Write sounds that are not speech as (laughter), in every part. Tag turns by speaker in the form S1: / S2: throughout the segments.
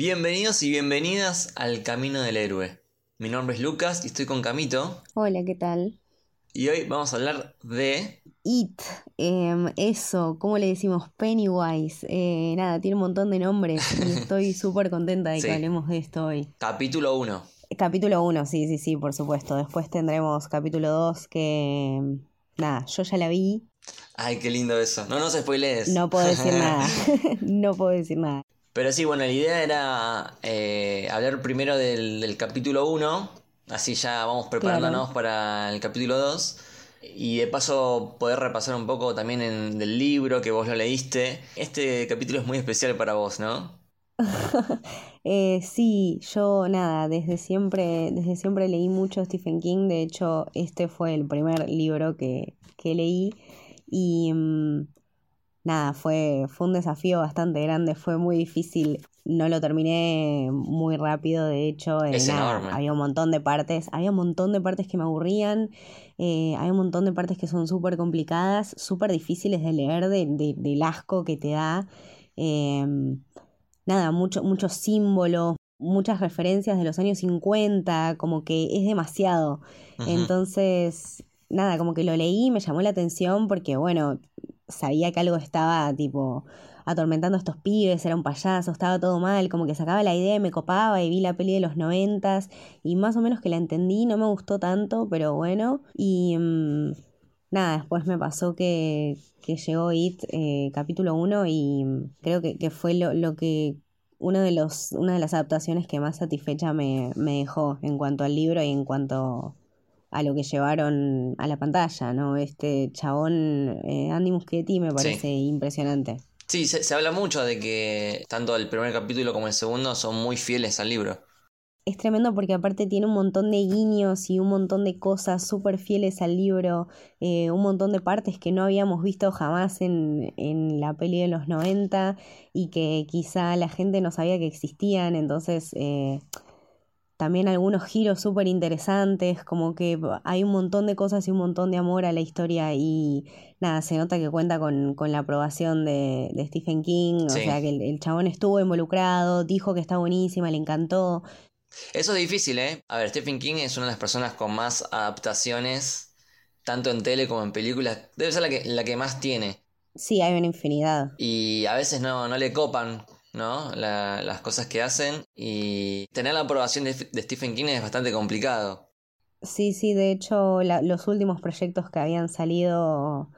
S1: Bienvenidos y bienvenidas al Camino del Héroe. Mi nombre es Lucas y estoy con Camito.
S2: Hola, ¿qué tal?
S1: Y hoy vamos a hablar de...
S2: It, em, eso, ¿cómo le decimos? Pennywise. Eh, nada, tiene un montón de nombres y (laughs) estoy súper contenta de
S1: Sí.
S2: que hablemos de esto hoy.
S1: Capítulo 1.
S2: Capítulo 1, sí, sí, sí, por supuesto. Después tendremos capítulo 2 que... em, Nada, yo ya la vi,
S1: Ay, qué lindo eso. No nos spoilees.
S2: no puedo decir (laughs) nada. (laughs) no puedo decir nada.
S1: Pero sí, bueno, la idea era eh, hablar primero del, del capítulo 1. Así ya vamos preparándonos para el capítulo 2. Y de paso poder repasar un poco también en, del libro que vos lo leíste. Este capítulo es muy especial para vos, ¿no? (laughs)
S2: Eh, sí, yo nada, desde siempre, desde siempre leí mucho Stephen King, de hecho este fue el primer libro que, que leí y mm, nada, fue, fue un desafío bastante grande, fue muy difícil, no lo terminé muy rápido, de hecho eh,
S1: Es
S2: nada,
S1: enorme.
S2: había un montón de partes, había un montón de partes que me aburrían, eh, hay un montón de partes que son súper complicadas, súper difíciles de leer, de, de- del asco que te da. em, nada, mucho, muchos símbolos, muchas referencias de los años 50, como que es demasiado. Entonces, nada, como que lo leí, me llamó la atención porque, bueno, sabía que algo estaba tipo atormentando a estos pibes, era un payaso, estaba todo mal, como que sacaba la idea me copaba y vi la peli de los noventas y más o menos que la entendí, no me gustó tanto, pero bueno, y mm, nada, después me pasó que, que llegó It eh, capítulo 1 y creo que, que fue lo, lo que uno de los, una de las adaptaciones que más satisfecha me, me dejó en cuanto al libro y en cuanto a lo que llevaron a la pantalla, ¿no? Este chabón, eh, Andy Muschietti, me parece impresionante.
S1: Sí, se, se habla mucho de que tanto el primer capítulo como el segundo son muy fieles al libro.
S2: Es tremendo porque aparte tiene un montón de guiños y un montón de cosas súper fieles al libro, eh, un montón de partes que no habíamos visto jamás en, en la peli de los 90 y que quizá la gente no sabía que existían, entonces eh, también algunos giros súper interesantes, como que hay un montón de cosas y un montón de amor a la historia y nada, se nota que cuenta con, con la aprobación de, de Stephen King,
S1: Sí.
S2: o sea que el, el chabón estuvo involucrado, dijo que está buenísima, le encantó.
S1: Eso es difícil, ¿eh? A ver, Stephen King es una de las personas con más adaptaciones, tanto en tele como en películas. Debe ser la que, la que más tiene.
S2: Sí, hay una infinidad.
S1: Y a veces no, no le copan, ¿no? La- las cosas que hacen. Y tener la aprobación de, de Stephen King es bastante complicado.
S2: Sí, sí, de hecho la- los últimos proyectos que habían salido,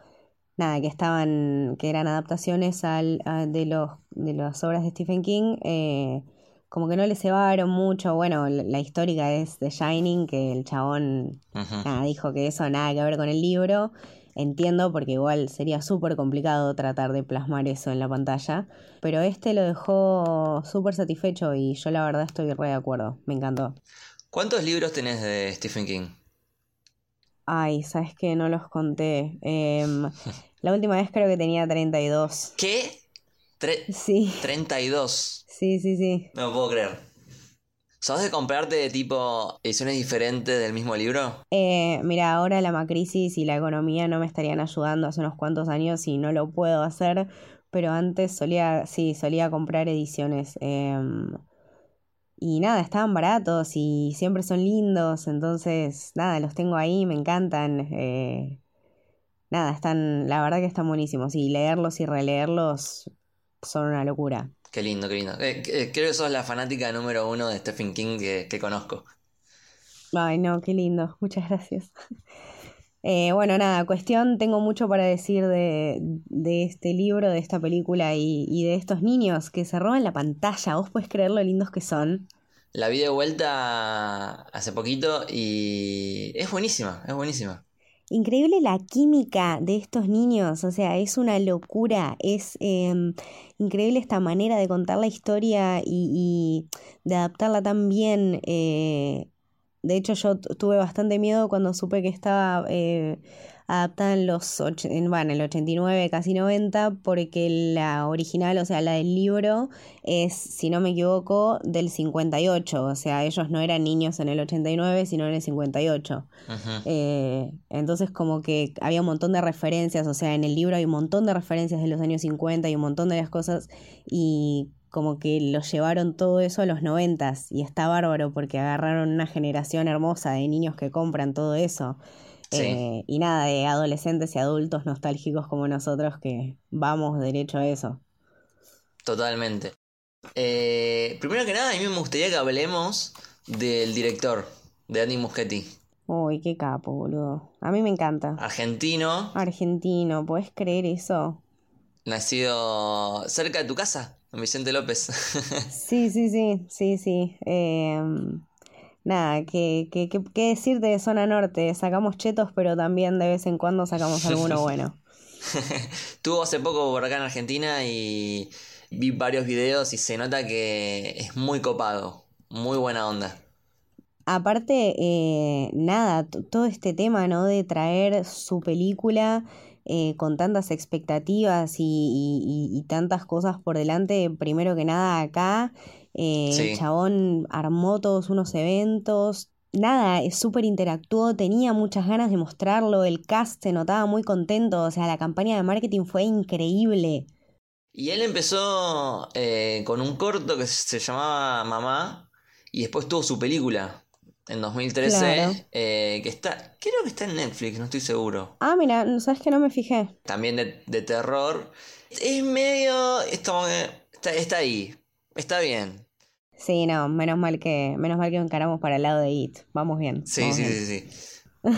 S2: nada, que estaban, que eran adaptaciones al, a- de los, de las obras de Stephen King, eh, como que no le cebaron mucho. Bueno, la, la histórica es The Shining, que el chabón nada, dijo que eso nada que ver con el libro. Entiendo porque igual sería súper complicado tratar de plasmar eso en la pantalla, pero este lo dejó súper satisfecho y yo la verdad estoy re de acuerdo, me encantó.
S1: ¿Cuántos libros tenés de Stephen King?
S2: Ay, sabes que no los conté. Em, (laughs) la última vez creo que tenía 32.
S1: ¿Qué? Tre-
S2: Sí,
S1: 32.
S2: sí, sí, sí.
S1: No lo puedo creer. ¿Sos de comprarte tipo ediciones diferentes del mismo libro?
S2: Eh, mira, ahora la macrisis y la economía no me estarían ayudando hace unos cuantos años y no lo puedo hacer, pero antes solía, sí, solía comprar ediciones. em, y nada, estaban baratos y siempre son lindos, entonces nada, los tengo ahí, me encantan. eh, nada, están, la verdad que están buenísimos y leerlos y releerlos son una locura.
S1: Qué lindo, qué lindo. Eh, eh, creo que sos la fanática número uno de Stephen King que, que conozco.
S2: Ay, no, qué lindo, muchas gracias. (laughs) Eh, bueno, nada, cuestión, tengo mucho para decir de, de este libro, de esta película y, y de estos niños que se roban la pantalla. ¿Vos podés creer lo lindos que son?
S1: La vi de vuelta hace poquito y es buenísima, es buenísima.
S2: Increíble la química de estos niños, o sea, es una locura, es em, increíble esta manera de contar la historia y, y de adaptarla tan bien. eh, de hecho, yo tu- tuve bastante miedo cuando supe que estaba eh, adaptan los, bueno, el 89, casi 90, porque la original, o sea, la del libro, es, si no me equivoco, del 58, o sea, ellos no eran niños en el 89, sino en el 58. Eh, entonces como que había un montón de referencias, o sea, en el libro hay un montón de referencias de los años 50 y un montón de las cosas, y como que los llevaron todo eso a los noventas y está bárbaro porque agarraron una generación hermosa de niños que compran todo eso. Eh, y nada, de adolescentes y adultos nostálgicos como nosotros que vamos derecho a eso.
S1: Totalmente. Eh, primero que nada, a mí me gustaría que hablemos del director, de Andy Muschietti.
S2: Uy, qué capo, boludo. A mí me encanta.
S1: Argentino.
S2: Argentino, ¿puedes creer eso?
S1: Nacido cerca de tu casa, en Vicente López. (laughs)
S2: sí, sí, sí, sí, sí. Eh, nada, ¿qué, qué, qué, decirte de zona norte? Sacamos chetos, pero también de vez en cuando sacamos alguno bueno. (laughs)
S1: Estuvo hace poco por acá en Argentina y vi varios videos y se nota que es muy copado, muy buena onda.
S2: Aparte, eh, nada, todo este tema, ¿no? De traer su película eh, con tantas expectativas y, y, tantas cosas por delante, primero que nada acá eh, El chabón armó todos unos eventos. Nada, es súper interactuó, tenía muchas ganas de mostrarlo, el cast se notaba muy contento, o sea, la campaña de marketing fue increíble.
S1: Y él empezó eh, con un corto que se llamaba Mamá y después tuvo su película en 2013 eh, que está, creo que está en Netflix, no estoy seguro.
S2: Ah, mira, sabes que no me fijé.
S1: También de, de terror. Es medio, está, está ahí, Está bien.
S2: Sí, no, menos mal que, menos mal que encaramos para el lado de IT. Vamos bien.
S1: Sí, sí, sí, sí, (laughs)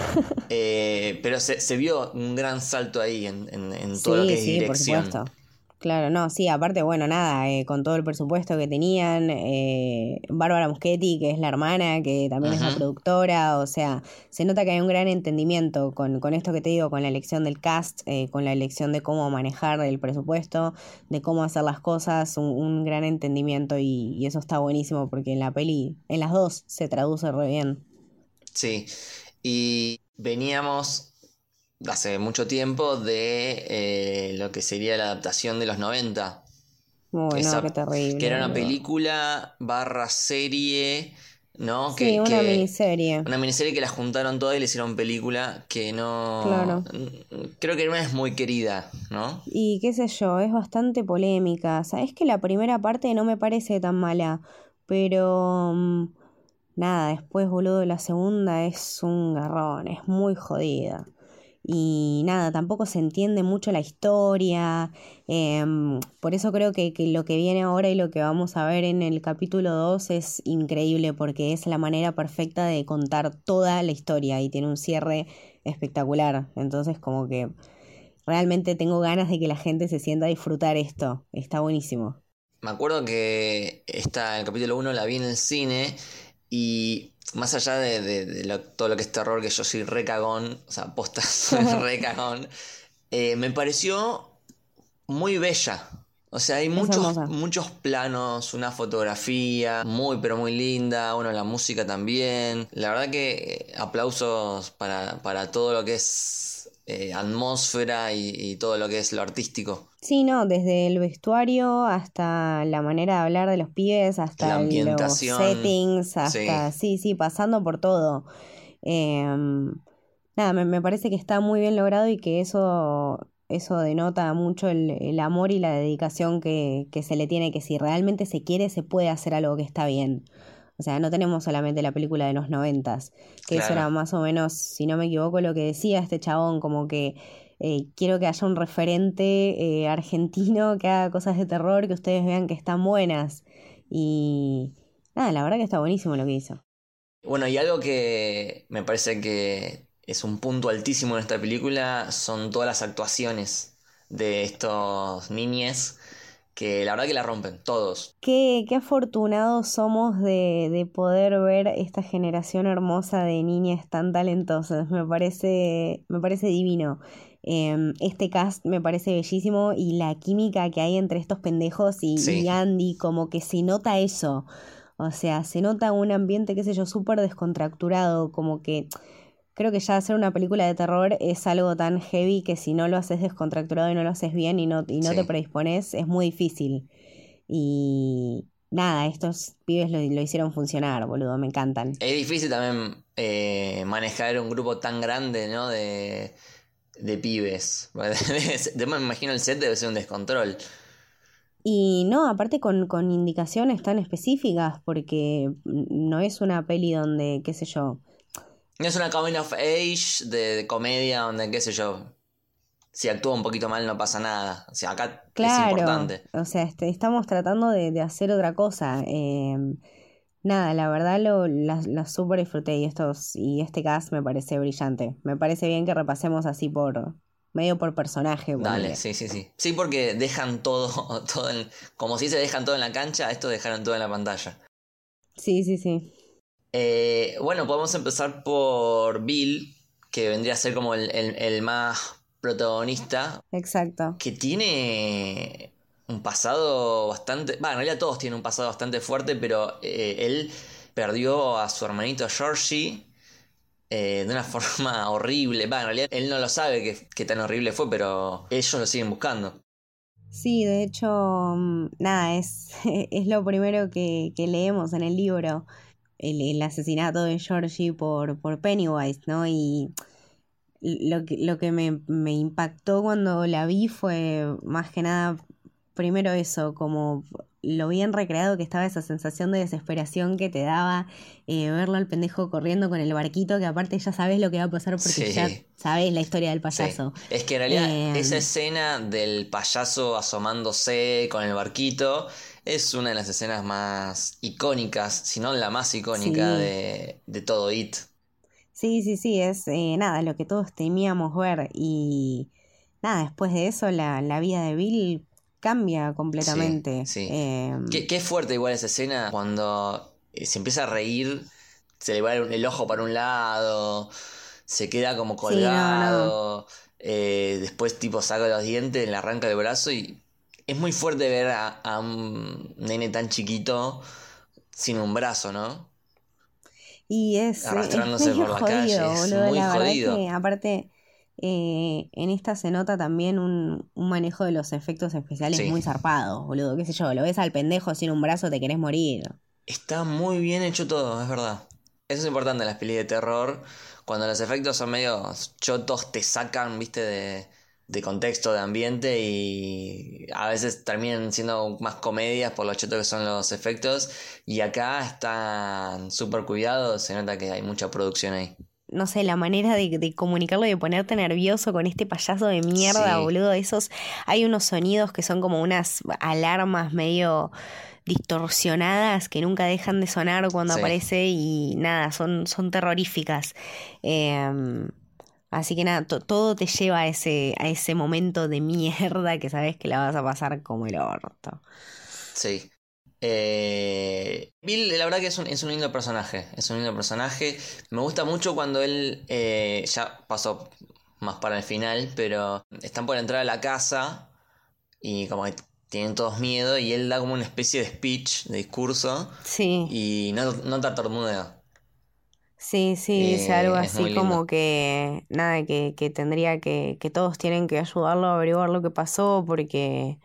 S1: eh, pero se, se, vio un gran salto ahí en, en, en todo lo que es sí, dirección. Por supuesto.
S2: Claro, no, sí, aparte, bueno, nada, eh, con todo el presupuesto que tenían, eh, Bárbara Muschetti, que es la hermana, que también es la productora, o sea, se nota que hay un gran entendimiento con, con esto que te digo, con la elección del cast, eh, con la elección de cómo manejar el presupuesto, de cómo hacer las cosas, un, gran entendimiento y, y, eso está buenísimo porque en la peli, en las dos, se traduce re bien.
S1: Sí, y veníamos hace mucho tiempo de eh, lo que sería la adaptación de los 90.
S2: Bueno, qué terrible.
S1: Que era una película barra serie, ¿no?
S2: Sí, una miniserie.
S1: Una miniserie que la juntaron todas y le hicieron película que no... Claro. Creo que no es muy querida, ¿no?
S2: Y qué sé yo, es bastante polémica. Sabes que la primera parte no me parece tan mala, pero... Mm, nada, después, boludo, la segunda es un garrón, es muy jodida y nada, tampoco se entiende mucho la historia. Em, por eso creo que, que, lo que viene ahora y lo que vamos a ver en el capítulo 2 es increíble porque es la manera perfecta de contar toda la historia y tiene un cierre espectacular. Entonces como que realmente tengo ganas de que la gente se sienta a disfrutar esto. Está buenísimo.
S1: Me acuerdo que esta, el capítulo 1 la vi en el cine y más allá de, todo lo que es terror, que yo soy re cagón, o sea, posta (laughs) soy re cagón, eh, me pareció muy bella. O sea, hay muchos, muchos planos, una fotografía muy, pero muy linda, bueno, la música también. La verdad que eh, aplausos para, para todo lo que es eh, atmósfera y, todo lo que es lo artístico.
S2: Sí, no, desde el vestuario hasta la manera de hablar de los pibes, hasta los settings, hasta, sí, sí, pasando por todo. Em, nada, me, parece que está muy bien logrado y que eso, eso denota mucho el, amor y la dedicación que, que se le tiene, que si realmente se quiere se puede hacer algo que está bien. O sea, no tenemos solamente la película de los noventas, que eso era más o menos, si no me equivoco, lo que decía este chabón, como que eh, quiero que haya un referente eh, argentino que haga cosas de terror, que ustedes vean que están buenas. Y nada, la verdad que está buenísimo lo que hizo.
S1: Bueno, y algo que me parece que es un punto altísimo en esta película son todas las actuaciones de estos niñes que la verdad que la rompen, todos.
S2: Qué, qué afortunados somos de, de, poder ver esta generación hermosa de niñas tan talentosas. Me parece, me parece divino. Em, este cast me parece bellísimo y la química que hay entre estos pendejos y, y Andy, como que se nota eso. O sea, se nota un ambiente, qué sé yo, súper descontracturado, como que creo que ya hacer una película de terror es algo tan heavy que si no lo haces descontracturado y no lo haces bien y no, y no te predispones, es muy difícil. Y nada, estos pibes lo, hicieron funcionar, boludo, me encantan.
S1: Es difícil también eh, manejar un grupo tan grande, ¿no? De, de pibes. (laughs) me imagino el set debe ser un descontrol.
S2: Y no, aparte con, con indicaciones tan específicas, porque no es una peli donde, qué sé yo,
S1: es una coming of age de, comedia donde, qué sé yo, si actúa un poquito mal no pasa nada. O sea, acá es importante.
S2: O sea, este, estamos tratando de, hacer otra cosa. Em, nada, la verdad lo, la, la super disfruté y, estos, y este cast me parece brillante. Me parece bien que repasemos así por medio por personaje.
S1: Dale, sí, sí, sí. Sí, porque dejan todo, (laughs) todo como si se dejan todo en la cancha, estos dejaron todo en la pantalla.
S2: Sí, sí, sí.
S1: Eh, bueno, podemos empezar por Bill, que vendría a ser como el, más protagonista.
S2: Exacto.
S1: Que tiene un pasado bastante. Bueno, en realidad todos tienen un pasado bastante fuerte, pero eh, él perdió a su hermanito Georgie. Eh, de una (laughs) forma horrible. Bueno, en realidad él no lo sabe qué tan horrible fue, pero ellos lo siguen buscando.
S2: Sí, de hecho, mm, nada, es, (laughs) es lo primero que, que leemos en el libro el, asesinato de Georgie por, por Pennywise, ¿no? Y lo que, lo que me, me impactó cuando la vi fue más que nada, primero eso, como lo bien recreado que estaba esa sensación de desesperación que te daba eh, verlo al pendejo corriendo con el barquito, que aparte ya sabes lo que va a pasar porque ya sabes la historia del payaso.
S1: Es que en realidad eh, esa escena del payaso asomándose con el barquito es una de las escenas más icónicas, si no la más icónica de, todo It.
S2: Sí, sí, sí, es eh, nada, lo que todos temíamos ver y nada, después de eso la, vida de Bill cambia completamente.
S1: Sí, em, qué, fuerte igual esa escena cuando eh, se empieza a reír, se le va el ojo para un lado, se queda como colgado, eh, después tipo saca los dientes, le arranca el brazo y es muy fuerte ver a, un nene tan chiquito sin un brazo, ¿no?
S2: Y es, arrastrándose por la calle, es muy la jodido. que, aparte, eh, en esta se nota también un, manejo de los efectos especiales muy zarpados, boludo. Qué sé yo, lo ves al pendejo sin un brazo, te querés morir.
S1: Está muy bien hecho todo, es verdad. Eso es importante en las pelis de terror. Cuando los efectos son medio chotos, te sacan, viste, de, de contexto, de ambiente y a veces terminan siendo más comedias por lo cheto que son los efectos y acá están súper cuidados, se nota que hay mucha producción ahí.
S2: No sé, la manera de, comunicarlo y de ponerte nervioso con este payaso de mierda, boludo, esos, hay unos sonidos que son como unas alarmas medio distorsionadas que nunca dejan de sonar cuando aparece y nada, son, son terroríficas. Eh, Así que nada, todo te lleva a ese, a ese momento de mierda que sabes que la vas a pasar como el orto.
S1: Sí. Eh, Bill, la verdad que es un, es un, lindo personaje. Es un lindo personaje. Me gusta mucho cuando él eh, ya pasó más para el final, pero están por entrar a la casa y como que tienen todos miedo y él da como una especie de speech, de discurso.
S2: Sí.
S1: Y no, no te
S2: Sí, sí, dice algo así como que, nada, que, que tendría que, que todos tienen que ayudarlo a averiguar lo que pasó porque,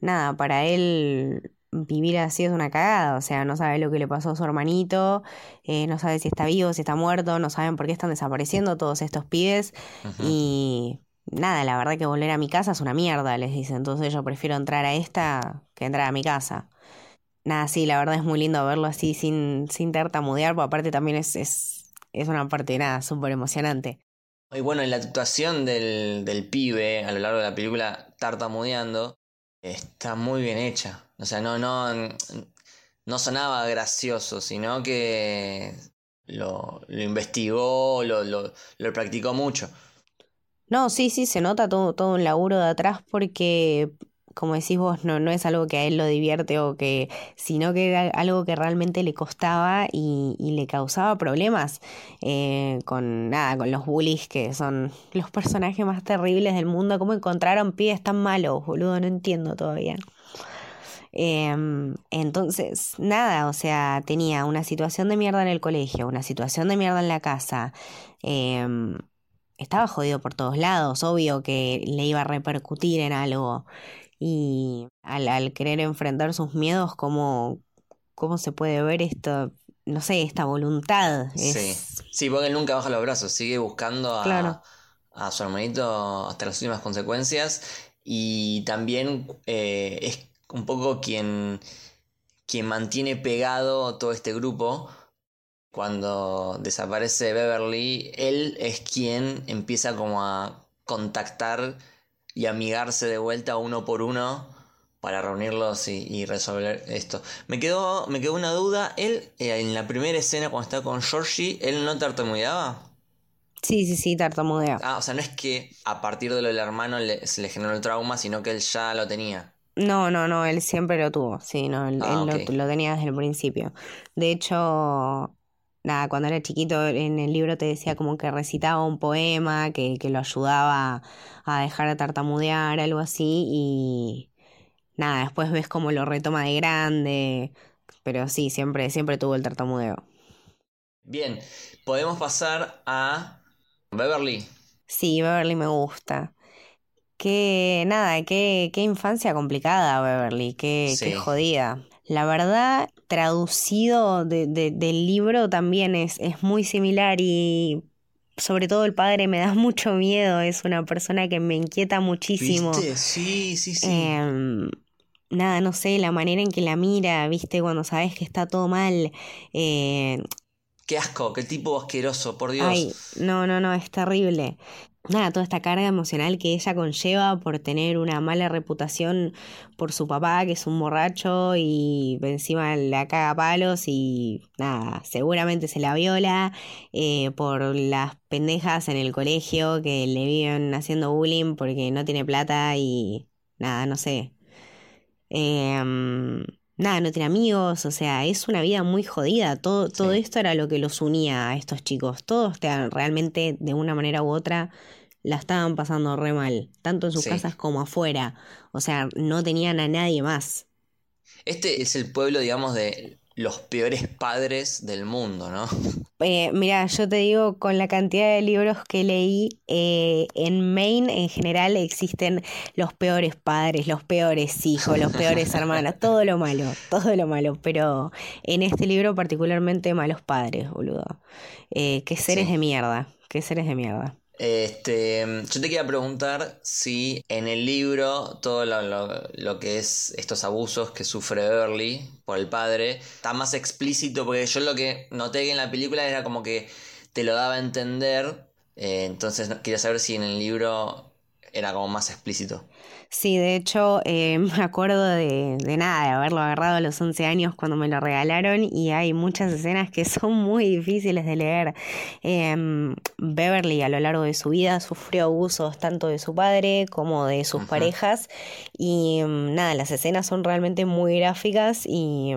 S2: nada, para él vivir así es una cagada, o sea, no sabe lo que le pasó a su hermanito, eh, no sabe si está vivo, si está muerto, no saben por qué están desapareciendo todos estos pibes y nada, la verdad que volver a mi casa es una mierda, les dice, entonces yo prefiero entrar a esta que entrar a mi casa nada, sí, la verdad es muy lindo verlo así sin, sin tartamudear, porque aparte también es, es, es una parte, nada, súper emocionante.
S1: Y bueno, en la actuación del, del pibe a lo largo de la película tartamudeando está muy bien hecha. O sea, no, no, no sonaba gracioso, sino que lo, lo investigó, lo, lo, lo practicó mucho.
S2: No, sí, sí, se nota todo, todo un laburo de atrás porque como decís vos, no, no es algo que a él lo divierte o que, sino que era algo que realmente le costaba y, le causaba problemas eh, con nada, con los bullies que son los personajes más terribles del mundo. ¿Cómo encontraron pibes tan malos, boludo? No entiendo todavía. Em, entonces, nada, o sea, tenía una situación de mierda en el colegio, una situación de mierda en la casa. Em, estaba jodido por todos lados, obvio que le iba a repercutir en algo. Y al, al querer enfrentar sus miedos, ¿cómo, ¿cómo se puede ver esto? No sé, esta voluntad.
S1: Sí, sí, porque él nunca baja los brazos, sigue buscando a, a su hermanito hasta las últimas consecuencias. Y también eh, es un poco quien, quien mantiene pegado todo este grupo. Cuando desaparece Beverly, él es quien empieza como a contactar y amigarse de vuelta uno por uno para reunirlos y, resolver esto. Me quedó, me quedó una duda. Él, eh, en la primera escena cuando está con Georgie, ¿él no tartamudeaba?
S2: Sí, sí, sí, tartamudea.
S1: Ah, o sea, no es que a partir de lo del hermano se le generó el trauma, sino que él ya lo tenía.
S2: No, no, no, él siempre lo tuvo, sí, no, él, ah, lo, tenía desde el principio. De hecho, nada, cuando era chiquito en el libro te decía como que recitaba un poema que, que lo ayudaba a dejar de tartamudear, algo así, y nada, después ves cómo lo retoma de grande, pero sí, siempre, siempre tuvo el tartamudeo.
S1: Bien, podemos pasar a Beverly.
S2: Sí, Beverly me gusta. Qué, nada, qué, qué infancia complicada, Beverly, qué, qué jodida. La verdad, traducido de, del libro también es, es muy similar y sobre todo el padre me da (laughs) mucho miedo, es una persona que me inquieta muchísimo.
S1: Sí, sí, sí.
S2: Em, nada, no sé, la manera en que la mira, viste, cuando sabes que está todo mal. Eh,
S1: Qué asco, qué tipo asqueroso, por Dios.
S2: Ay, no, no, no, es terrible nada, toda esta carga emocional que ella conlleva por tener una mala reputación por su papá, que es un borracho y encima la caga palos y nada, seguramente se la viola eh, por las pendejas en el colegio que le viven haciendo bullying porque no tiene plata y nada, no sé. Eh, nada, no tiene amigos, o sea, es una vida muy jodida. Todo, todo esto era lo que los unía a estos chicos. Todos realmente, de una manera u otra, la estaban pasando re mal, tanto en sus casas como afuera. O sea, no tenían a nadie más.
S1: Este es el pueblo, digamos, de los peores padres del mundo, ¿no? (laughs)
S2: Eh, mira, yo te digo, con la cantidad de libros que leí, eh, en Maine en general existen los peores padres, los peores hijos, los peores hermanos, (laughs) todo lo malo, todo lo malo, pero en este libro particularmente malos padres, boludo. Eh, qué seres de mierda, qué seres de mierda.
S1: Este, yo te quería preguntar si en el libro todo lo, que es estos abusos que sufre Beverly por el padre está más explícito, porque yo lo que noté que en la película era como que te lo daba a entender, eh, entonces quería saber si en el libro era como más explícito.
S2: Sí, de hecho, eh, (laughs) me acuerdo de, de, nada, de haberlo agarrado a los 11 años cuando me lo regalaron y hay muchas escenas que (laughs) son muy difíciles de leer. Em, Beverly a lo largo de su vida sufrió abusos tanto de su padre como de sus parejas y em, nada, las escenas son realmente muy gráficas y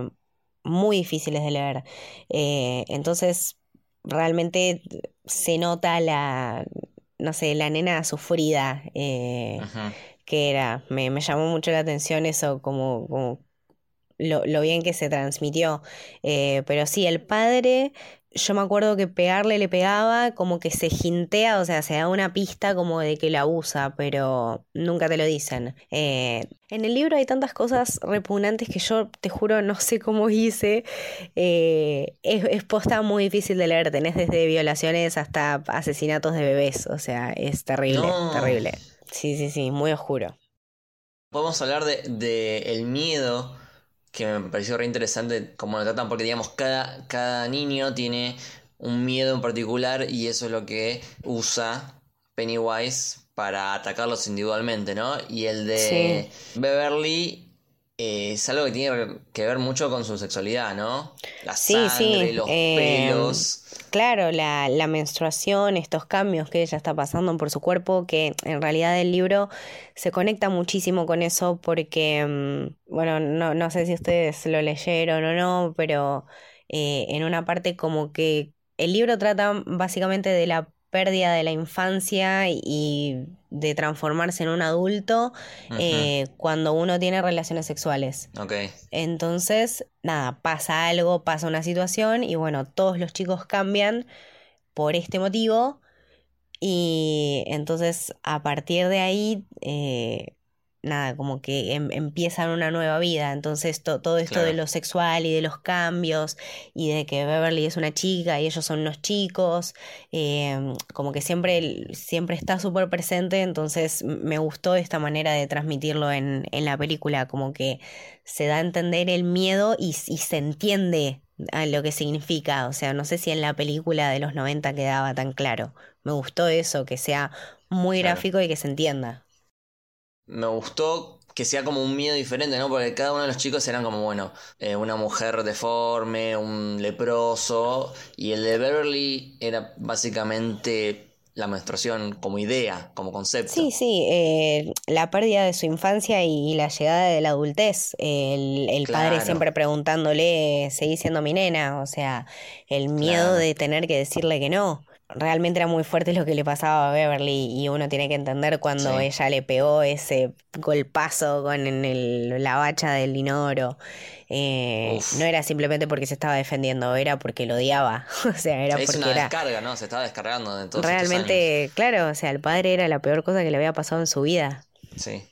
S2: muy difíciles de leer. Eh, entonces, realmente se nota la, no sé, la nena sufrida. Eh, que era, me, me, llamó mucho la atención eso, como, como lo, lo, bien que se transmitió. Eh, pero sí, el padre, yo me acuerdo que pegarle le pegaba, como que se jintea, o sea, se da una pista como de que la usa, pero nunca te lo dicen. Eh, en el libro hay tantas cosas repugnantes que yo te juro no sé cómo hice. Eh, es, es, posta muy difícil de leer, tenés desde violaciones hasta asesinatos de bebés, o sea, es terrible, terrible. Sí, sí, sí, muy oscuro.
S1: Podemos hablar de, el miedo, que me pareció re interesante cómo lo tratan, porque digamos, cada, cada niño tiene un miedo en particular y eso es lo que usa Pennywise para atacarlos individualmente, ¿no? Y el de Beverly eh, es algo que tiene que ver mucho con su sexualidad, ¿no? La sangre, los eh, pelos.
S2: Claro, la, la, menstruación, estos cambios que ella está pasando por su cuerpo, que en realidad el libro se conecta muchísimo con eso porque, mm, bueno, no, no sé si ustedes lo leyeron o no, pero eh, en una parte como que el libro trata básicamente de la pérdida de la infancia y de transformarse en un adulto eh, cuando uno tiene relaciones sexuales.
S1: Ok.
S2: Entonces, nada, pasa algo, pasa una situación y bueno, todos los chicos cambian por este motivo y entonces a partir de ahí eh, nada, como que em, empiezan una nueva vida. Entonces todo esto de lo sexual y de los cambios y de que Beverly es una chica y ellos son unos chicos, em, como que siempre, siempre está súper presente. Entonces me gustó esta manera de transmitirlo en, en, la película, como que se da a entender el miedo y, y se entiende a lo que significa. O sea, no sé si en la película de los 90 quedaba tan claro. Me gustó eso, que sea muy gráfico y que se entienda
S1: me gustó que sea como un miedo diferente, ¿no? Porque cada uno de los chicos eran como, bueno, eh, una mujer deforme, un leproso, y el de Beverly era básicamente la menstruación como idea, como concepto.
S2: Sí, sí, eh, la pérdida de su infancia y, la llegada de la adultez, el, padre siempre preguntándole, seguí siendo mi nena, o sea, el miedo de tener que decirle que no realmente era muy fuerte lo que le pasaba a Beverly y uno tiene que entender cuando ella le pegó ese golpazo con el, la bacha del inodoro. Eh, no era simplemente porque se estaba defendiendo, era porque lo odiaba. (laughs) o sea, era porque
S1: una
S2: era...
S1: descarga, ¿no? Se estaba descargando de todos
S2: Realmente, claro, o sea, el padre era la peor cosa que le había pasado en su vida.
S1: Sí.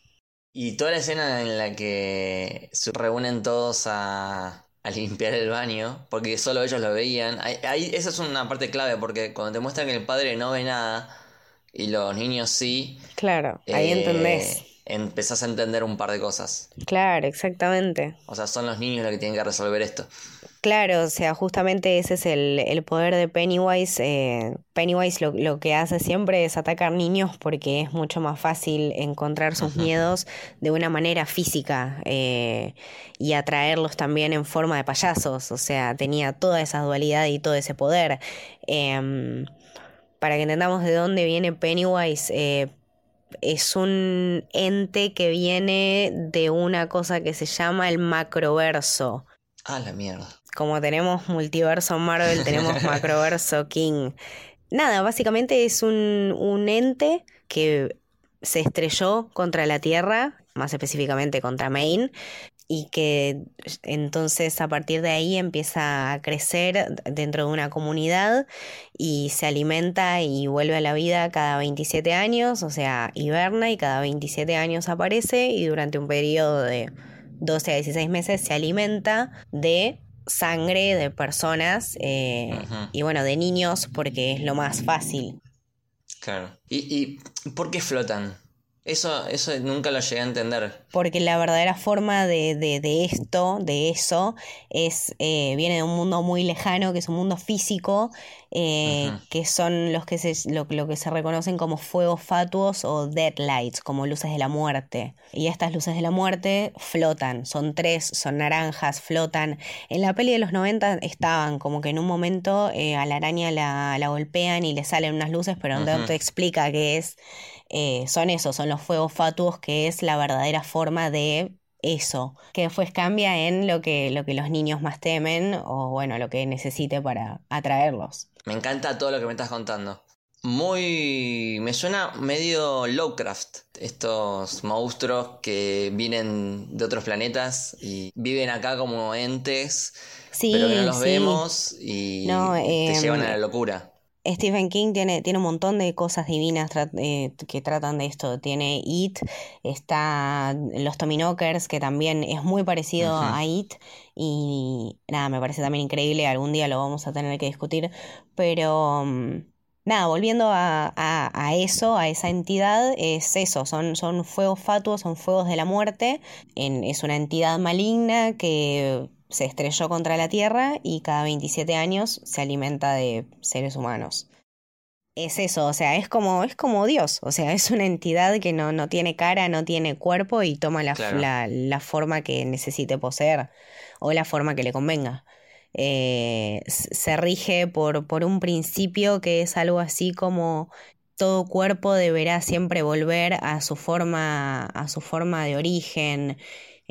S1: Y toda la escena en la que se reúnen todos a, a limpiar el baño, porque solo ellos lo veían. Ahí, esa es una parte clave, porque cuando te muestran que el padre no ve nada y los niños sí.
S2: Claro, ahí eh, entendés.
S1: Empezás a entender un par de cosas.
S2: Claro, exactamente.
S1: O sea, son los niños los que tienen que resolver esto.
S2: Claro, o sea, justamente ese es el, poder de Pennywise. Eh, Pennywise lo, que hace siempre es atacar niños porque es mucho más fácil encontrar sus miedos de una manera física eh, y atraerlos también en forma de payasos. O sea, tenía toda esa dualidad y todo ese poder. Em, para que entendamos de dónde viene Pennywise, eh, es un ente que viene de una cosa que se llama el macroverso.
S1: Ah, la mierda
S2: como tenemos multiverso Marvel, tenemos (laughs) macroverso King. Nada, básicamente es un, un ente que se estrelló contra la Tierra, más específicamente contra Maine, y que entonces a partir de ahí empieza a crecer dentro de una comunidad y se alimenta y vuelve a la vida cada 27 años, o sea, hiberna y cada 27 años aparece y durante un periodo de 12 a 16 meses se alimenta de sangre de personas eh, y bueno, de niños porque es lo más fácil.
S1: Claro. ¿Y, y por qué flotan? Eso, eso nunca lo llegué a entender.
S2: Porque la verdadera forma de, de, de esto, de eso, es eh, viene de un mundo muy lejano, que es un mundo físico, eh, que son los que se, lo, que se reconocen como fuegos fatuos o deadlights, como luces de la muerte. Y estas luces de la muerte flotan, son tres, son naranjas, flotan. En la peli de los 90 estaban como que en un momento eh, a la araña la, la, golpean y le salen unas luces, pero no te explica qué es. Eh, son esos, son los fuegos fatuos, que es la verdadera forma de eso, que después cambia en lo que, lo que los niños más temen o bueno, lo que necesite para atraerlos.
S1: Me encanta todo lo que me estás contando. Muy... me suena medio Lovecraft, estos monstruos que vienen de otros planetas y viven acá como entes, pero que no los vemos y te llevan a la em, locura.
S2: Stephen King tiene, tiene un montón de cosas divinas eh, que tratan de esto. Tiene It, está Los Tominokers, que también es muy parecido a It. Y nada, me parece también increíble. Algún día lo vamos a tener que discutir. Pero mm, nada, volviendo a, a, eso, a esa entidad, es eso. Son, son fuegos fatuos, son fuegos de la muerte. En, es una entidad maligna que se estrelló contra la Tierra y cada 27 años se alimenta de seres humanos. Es eso, o sea, es como, es como Dios, o sea, es una entidad que no, no tiene cara, no tiene cuerpo y toma la, la, forma que necesite poseer o la forma que le convenga. Eh, se rige por, por un principio que es algo así como todo cuerpo deberá siempre volver a su forma, a su forma de origen,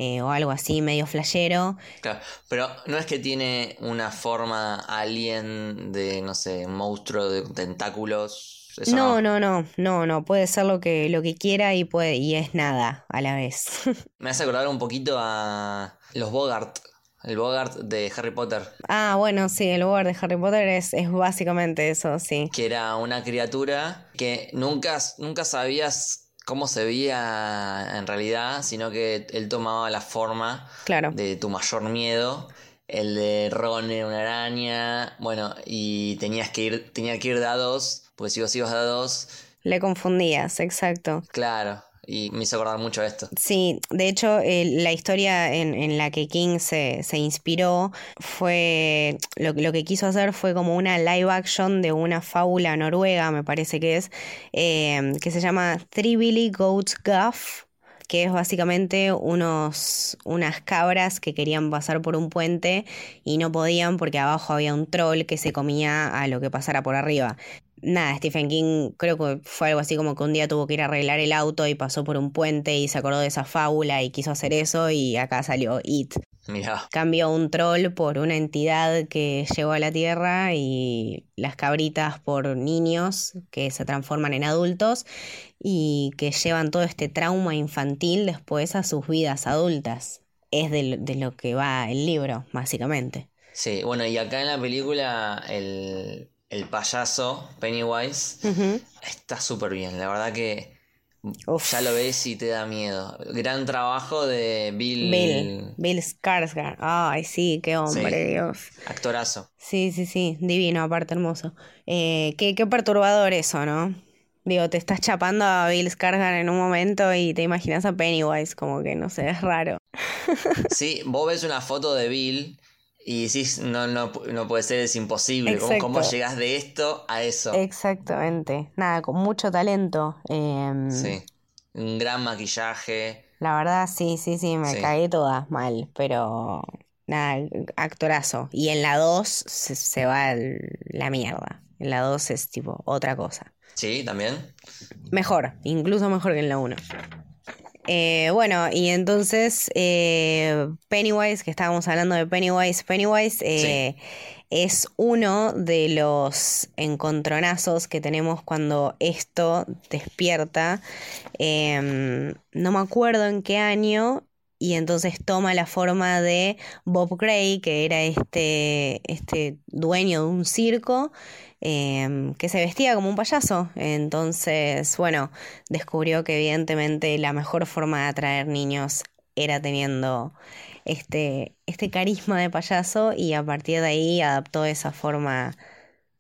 S2: eh, o algo así medio flashero.
S1: Claro, pero no es que tiene una forma alien de, no sé, monstruo de tentáculos
S2: no, no, no, no, no, puede ser lo que, lo que quiera y puede, y es nada a la vez. (laughs)
S1: Me hace acordar un poquito a los Bogart. El Bogart de Harry Potter.
S2: Ah, bueno, sí, el Bogart de Harry Potter es, es básicamente eso, sí.
S1: Que era una criatura que nunca, nunca sabías cómo se veía en realidad, sino que él tomaba la forma
S2: claro.
S1: de tu mayor miedo. El de Ron era una araña. Bueno, y tenías que ir, tenía que ir dados porque si vos ibas a dos...
S2: Le confundías, exacto.
S1: Claro, y me hizo acordar mucho esto.
S2: Sí, de hecho, la historia en, la que King se, inspiró fue. Lo, lo, que quiso hacer fue como una live action de una fábula noruega, me parece que es, eh, que se llama Three Billy Goats Guff que es básicamente unos, unas cabras que querían pasar por un puente y no podían porque abajo había un troll que se comía a lo que pasara por arriba nada, Stephen King creo que fue algo así como que un día tuvo que ir a arreglar el auto y pasó por un puente y se acordó de esa fábula y quiso hacer eso y acá salió It.
S1: Mira.
S2: Cambió un troll por una entidad que llegó a la Tierra y las cabritas por niños que se transforman en adultos y que llevan todo este trauma infantil después a sus vidas adultas. Es de, de lo que va el libro, básicamente.
S1: Sí, bueno, y acá en la película el, el payaso, Pennywise, está súper bien. La verdad que ya lo ves y te da miedo. Gran trabajo de Bill.
S2: Bill, Bill Skarsgård. Ay, sí, qué hombre, Dios.
S1: Actorazo.
S2: Sí, sí, sí. Divino, aparte hermoso. Eh, qué, qué perturbador eso, ¿no? Digo, te estás chapando a Bill Skarsgård en un momento y te imaginas a Pennywise, como que no sé, es raro.
S1: Sí, vos ves una foto de Bill y decís, no, no, no puede ser, es imposible. ¿Cómo, ¿Cómo, llegas de esto a eso?
S2: Exactamente. Nada, con mucho talento. Em,
S1: sí. Un gran maquillaje.
S2: La verdad, sí, sí, sí, me cagué toda mal, pero nada, actorazo. Y en la 2 se, se, va la mierda. En la 2 es tipo otra cosa.
S1: Sí, también.
S2: Mejor, incluso mejor que en la 1. Eh, bueno, y entonces eh, Pennywise, que estábamos hablando de Pennywise, Pennywise eh, es uno de los encontronazos que tenemos cuando esto despierta. Em, no me acuerdo en qué año, y entonces toma la forma de Bob Gray, que era este, este dueño de un circo, Em, que se vestía como un payaso. Entonces, bueno, descubrió que evidentemente la mejor forma de atraer niños era teniendo este, este carisma de payaso y a partir de ahí adaptó esa forma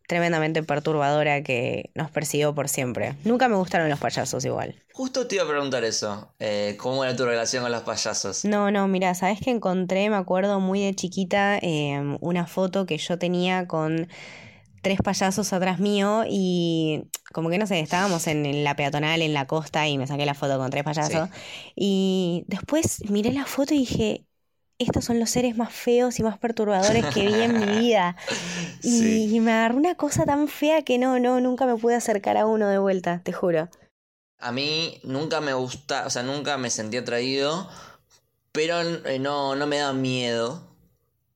S2: tremendamente perturbadora que nos persiguió por siempre. Nunca me gustaron los payasos igual.
S1: Justo te iba a preguntar eso, eh, ¿cómo era tu relación con los payasos?
S2: No, no, mira, sabes que encontré, me acuerdo muy de chiquita, em, una foto que yo tenía con tres payasos atrás mío y como que no sé, estábamos en, la peatonal, en la costa y me saqué la foto con tres payasos. Y después miré la foto y dije, estos son los seres más feos y más perturbadores que vi en mi (laughs) vida. Y, me agarró una cosa tan fea que no, no, nunca me pude acercar a uno de vuelta, te juro.
S1: A mí nunca me gusta, o sea, nunca me sentí atraído, pero eh, no, no me da miedo.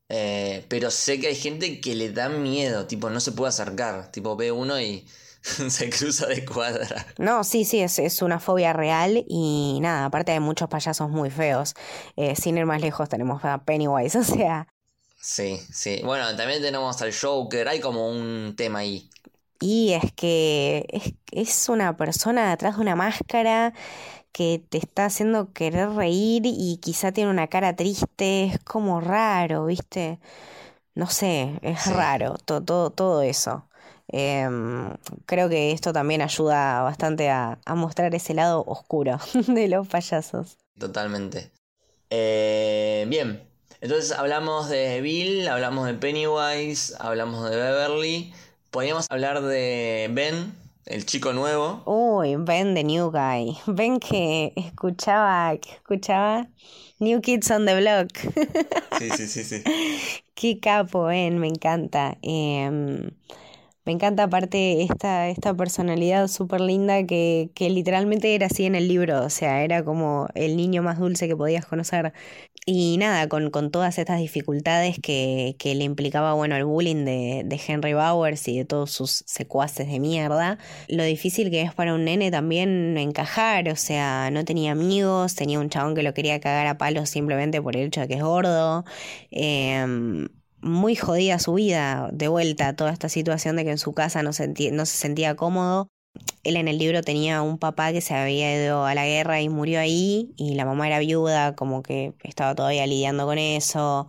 S1: Eh, pero sé que hay gente que le da miedo, tipo, no se puede acercar. Tipo, ve uno y (laughs) se cruza de cuadra.
S2: No, sí, sí, es, es, una fobia real y nada, aparte hay muchos payasos muy feos. Eh, sin ir más lejos tenemos a Pennywise, (laughs) o sea...
S1: Sí, sí. Bueno, también tenemos al Joker, hay como un tema ahí.
S2: Y es que es, es una persona detrás de una máscara que te está haciendo querer reír y quizá tiene una cara triste, es como raro, ¿viste? No sé, es raro todo, todo, eso. Em, creo que esto también ayuda bastante a, mostrar ese lado oscuro (laughs) de los payasos.
S1: Totalmente. Eh, bien, entonces hablamos de Bill, hablamos de Pennywise, hablamos de Beverly. Podríamos hablar de Ben, el chico nuevo.
S2: Uy, Ben the New Guy. (laughs) Ben que escuchaba, escuchaba New Kids on the Block.
S1: Sí, sí, sí, sí. (laughs)
S2: Qué capo, Ben, me encanta. Em, Me encanta aparte esta, esta personalidad súper linda que, que literalmente era así en el libro, o sea, era como el niño más dulce que podías conocer. Y nada, con, con todas estas dificultades que, que, le implicaba, bueno, el bullying de, de, Henry Bowers y de todos sus secuaces de mierda, lo difícil que es para un nene también encajar, o sea, no tenía amigos, tenía un chabón que lo quería cagar a palos simplemente por el hecho de que es gordo. Eh, muy jodida su vida, de vuelta, toda esta situación de que en su casa no, no se sentía cómodo. Él en el libro tenía un papá que se había ido a la guerra y murió ahí, y la mamá era viuda, como que estaba todavía lidiando con eso.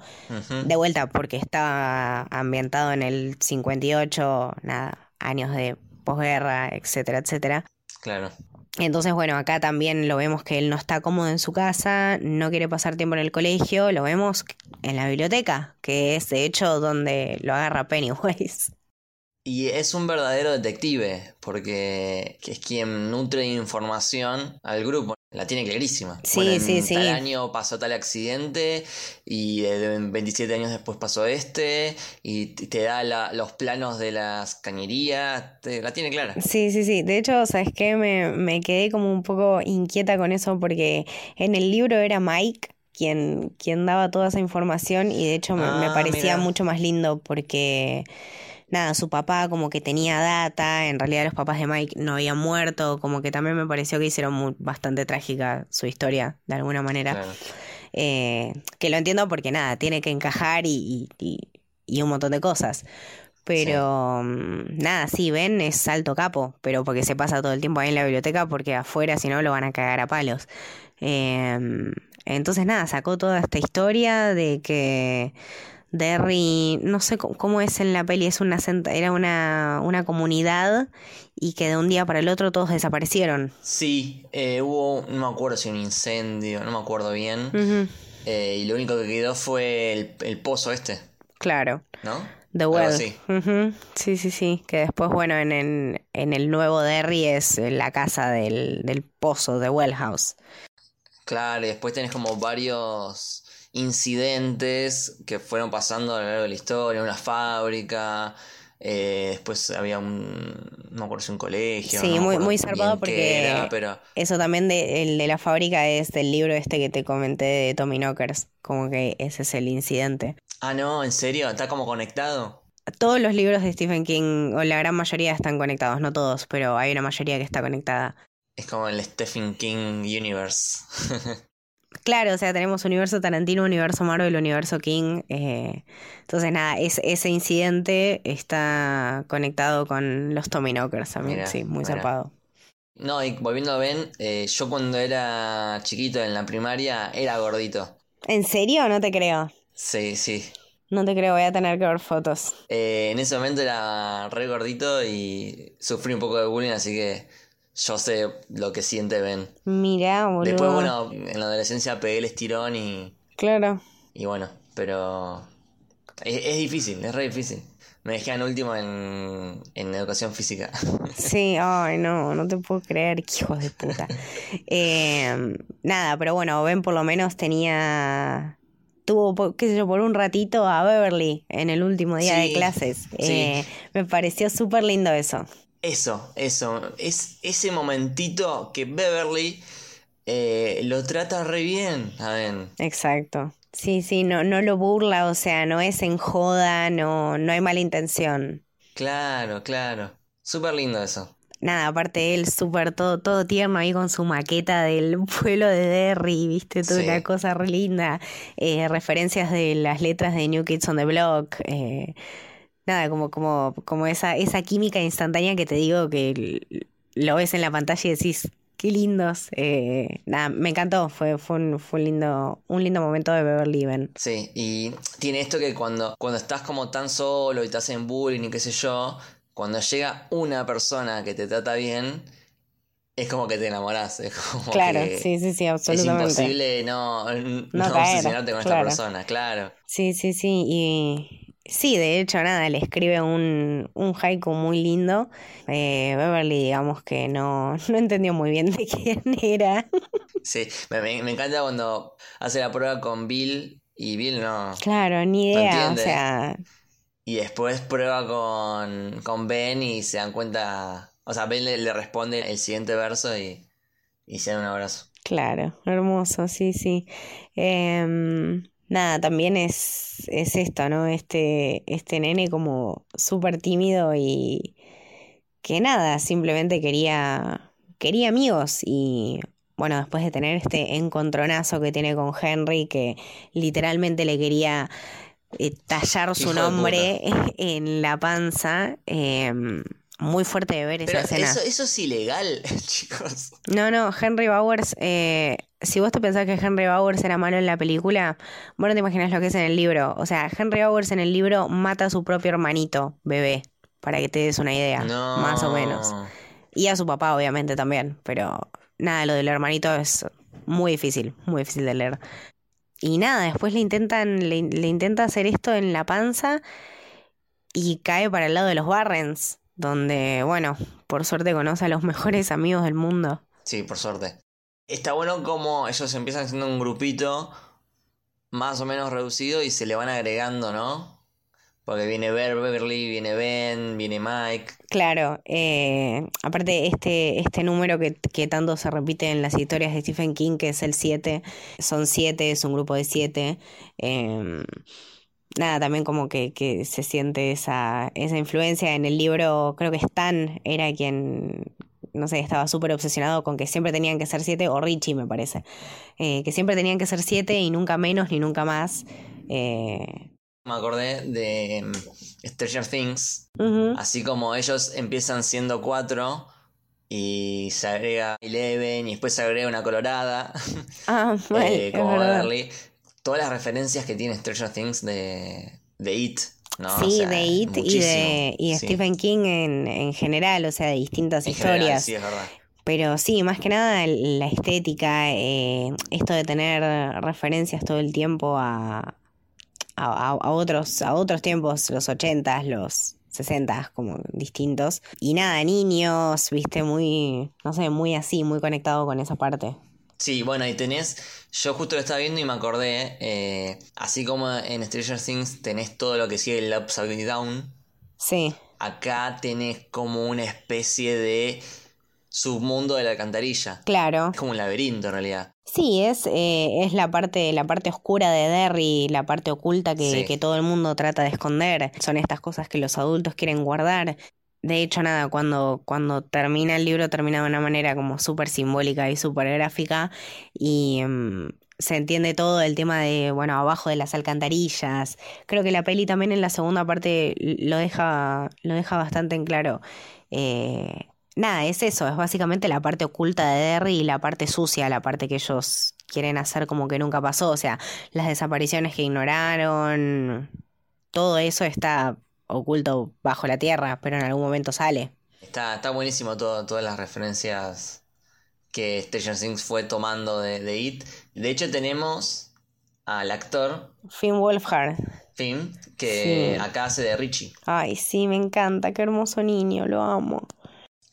S2: De vuelta, porque estaba ambientado en el 58, nada, años de posguerra, etcétera, etcétera.
S1: Claro.
S2: Entonces, bueno, acá también lo vemos que él no está cómodo en su casa, no quiere pasar tiempo en el colegio, lo vemos en la biblioteca, que es de hecho donde lo agarra Pennywise.
S1: Y es un verdadero detective, porque es quien nutre información al grupo. La tiene clarísima.
S2: Sí, sí, sí.
S1: Tal año pasó tal accidente y 27 años después pasó este y te da los planos de las cañerías. la tiene clara.
S2: Sí, sí, sí. De hecho, ¿sabes qué? Me, me quedé como un poco inquieta con eso porque en el libro era Mike quien, quien daba toda esa información y de hecho me,
S1: Ah,
S2: parecía mucho más lindo porque nada, su papá como que tenía data, en realidad los papás de Mike no habían muerto, como que también me pareció que hicieron muy- bastante trágica su historia, de alguna manera.
S1: Claro.
S2: Eh, que lo entiendo porque nada, tiene que encajar y, y- y un montón de cosas. Pero mm, nada, sí, Ben es alto capo, pero porque se pasa todo el tiempo ahí en la biblioteca porque afuera si no lo van a cagar a palos. Em, entonces nada, sacó toda esta historia de que Derry, no sé cómo, es en la peli, es una era una, una comunidad y que de un día para el otro todos desaparecieron.
S1: Sí, eh, hubo, no me acuerdo si un incendio, no me acuerdo bien. Eh, y lo único que quedó fue el, el pozo este,
S2: claro.
S1: ¿no?
S2: The Well. Sí, sí, sí. Que después, bueno, en, en, en el nuevo Derry es la casa del, del pozo, de Well House.
S1: Claro, y después tenés como varios incidentes que fueron pasando a lo largo de la historia, una fábrica, eh, después había un, no acuerdo si un colegio,
S2: Sí,
S1: no
S2: muy, muy zarpado porque
S1: era, pero
S2: eso también de, el de la fábrica es del libro este que te comenté de Tommy Knockers. Como que ese es el incidente.
S1: Ah, no, ¿en serio? ¿Está como conectado?
S2: Todos los libros de Stephen King, o la gran mayoría, están conectados. No todos, pero hay una mayoría que está conectada.
S1: Es como el Stephen King Universe. (laughs)
S2: Claro, o sea, tenemos universo Tarantino, universo Marvel, universo King. eh, entonces, nada, es, ese incidente está conectado con los Tommy Knockers también.
S1: Mira,
S2: sí, muy
S1: mira.
S2: zarpado.
S1: No, y volviendo a Ben, eh, yo cuando era chiquito en la primaria era gordito.
S2: ¿En serio? No te creo.
S1: Sí, sí.
S2: No te creo, voy a tener que ver fotos.
S1: Eh, en ese momento era re gordito y sufrí un poco de bullying, así que yo sé lo que siente Ben.
S2: Mira, boludo.
S1: Después, bueno, en la adolescencia pegué el estirón y,
S2: Claro.
S1: y bueno, pero es, es difícil, es re difícil. Me dejé en último en, en educación física. (laughs)
S2: Sí, ay, no, no te puedo creer, hijos de puta. (laughs) Eh, nada, pero bueno, Ben por lo menos tenía. Tuvo, qué sé yo, por un ratito a Beverly en el último día de clases.
S1: sí.
S2: Eh, me pareció súper lindo eso.
S1: Eso, eso. Es ese momentito que Beverly eh, lo trata re bien a Ben.
S2: Exacto. Sí, sí, no, no lo burla, o sea, no es en joda, no, no hay mala intención.
S1: Claro, claro. Súper lindo eso.
S2: Nada, aparte él súper todo, todo tierno ahí con su maqueta del (laughs) pueblo de Derry, viste, toda
S1: Sí.
S2: una cosa re linda. Eh, referencias de las letras de New Kids on the Block. eh, nada, como, como, como esa, esa química instantánea que te digo que lo ves en la pantalla y decís, qué lindos. Eh, nada, me encantó, fue, fue, un, fue un lindo, un lindo momento de Beverly Ben.
S1: Sí, y tiene esto que cuando, cuando estás como tan solo y te hacen bullying y qué sé yo, cuando llega una persona que te trata bien, es como que te enamorás. Es como
S2: Claro,
S1: que
S2: sí, sí, sí,
S1: es
S2: absolutamente.
S1: imposible no, no,
S2: No caer,
S1: obsesionarte con
S2: claro.
S1: esta persona, claro.
S2: Sí, sí, sí. Y sí, de hecho, nada, le escribe un, un haiku muy lindo. Eh, Beverly, digamos que no, (laughs) no entendió muy bien de quién era.
S1: Sí, me, encanta cuando hace la prueba con Bill y Bill no.
S2: Claro, ni
S1: No
S2: idea. O
S1: entiende.
S2: sea,
S1: Y después prueba con, con Ben y se dan cuenta. O sea, Ben le, responde el siguiente verso y, y se dan un abrazo.
S2: Claro, hermoso, sí, sí. Em, nada, también es, es esto, ¿no? Este, este nene como súper tímido y que nada, simplemente quería, quería amigos y bueno, después de tener este encontronazo que tiene con Henry, que literalmente le quería eh, tallar su nombre (laughs) en la panza, em, muy fuerte de ver esa escena.
S1: Eso, eso es ilegal, (laughs) chicos.
S2: No, no, Henry Bowers, eh, si vos te pensás que Henry Bowers era malo en la película, vos no te imaginas lo que es en el libro. O sea, Henry Bowers en el libro mata a su propio hermanito, bebé, para que te des una idea, más o menos. Y a su papá, obviamente, también, pero nada, lo del hermanito es muy difícil, muy difícil de leer. Y nada, después le intentan, le, le intenta hacer esto en la panza y cae para el lado de los Barrens donde, bueno, por suerte conoce a los mejores amigos del mundo.
S1: Sí, por suerte. Está bueno como ellos empiezan siendo un grupito más o menos reducido y se le van agregando, ¿no? Porque viene Beverly, viene Ben, viene Mike.
S2: Claro, eh, aparte este, este número que, que, tanto se repite en las historias de Stephen King, que es el 7, son 7, es un grupo de 7. Eh, nada, también como que, que se siente esa, esa influencia. En el libro, creo que Stan era quien, no sé, estaba súper obsesionado con que siempre tenían que ser siete, o Richie me parece, eh, que siempre tenían que ser siete y nunca menos ni nunca más. Eh.
S1: Me acordé de mm, Stranger Things, así como ellos empiezan siendo cuatro y se agrega Eleven y después se agrega una colorada,
S2: ah, (laughs) eh, como Beverly
S1: todas las referencias que tiene Stranger Things de, de It. ¿no?
S2: Sí, de It y de, y Stephen King en, en, general, o sea, de distintas historias.
S1: sí, es verdad.
S2: Pero sí, más que nada la estética, eh, esto de tener referencias todo el tiempo a, a, a, otros, a otros tiempos, los ochentas, los 60 como distintos. Y nada, niños, viste, muy, no sé, muy así, muy conectado con esa parte.
S1: Sí, bueno, y tenés, yo justo lo estaba viendo y me acordé, eh, así como en Stranger Things tenés todo lo que sigue el Upside Down.
S2: Sí.
S1: Acá tenés como una especie de submundo de la alcantarilla.
S2: Claro.
S1: Es como un laberinto en realidad.
S2: Sí, es, eh, es la parte, la parte oscura de Derry, la parte oculta que, que todo el mundo trata de esconder. Son estas cosas que los adultos quieren guardar. De hecho, nada, cuando, cuando termina el libro termina de una manera como súper simbólica y súper gráfica y mm, se entiende todo el tema de, bueno, abajo de las alcantarillas. Creo que la peli también en la segunda parte lo deja, lo deja bastante en claro. Eh, nada, es eso, es básicamente la parte oculta de Derry y la parte sucia, la parte que ellos quieren hacer como que nunca pasó, o sea, las desapariciones que ignoraron, todo eso está oculto bajo la tierra, pero en algún momento sale.
S1: Está, está buenísimo todo, todas las referencias que Stranger Things fue tomando de, de It. De hecho, tenemos al actor
S2: Finn Wolfhard.
S1: Finn, que acá hace de Richie.
S2: Ay, sí, me encanta, qué hermoso niño, lo amo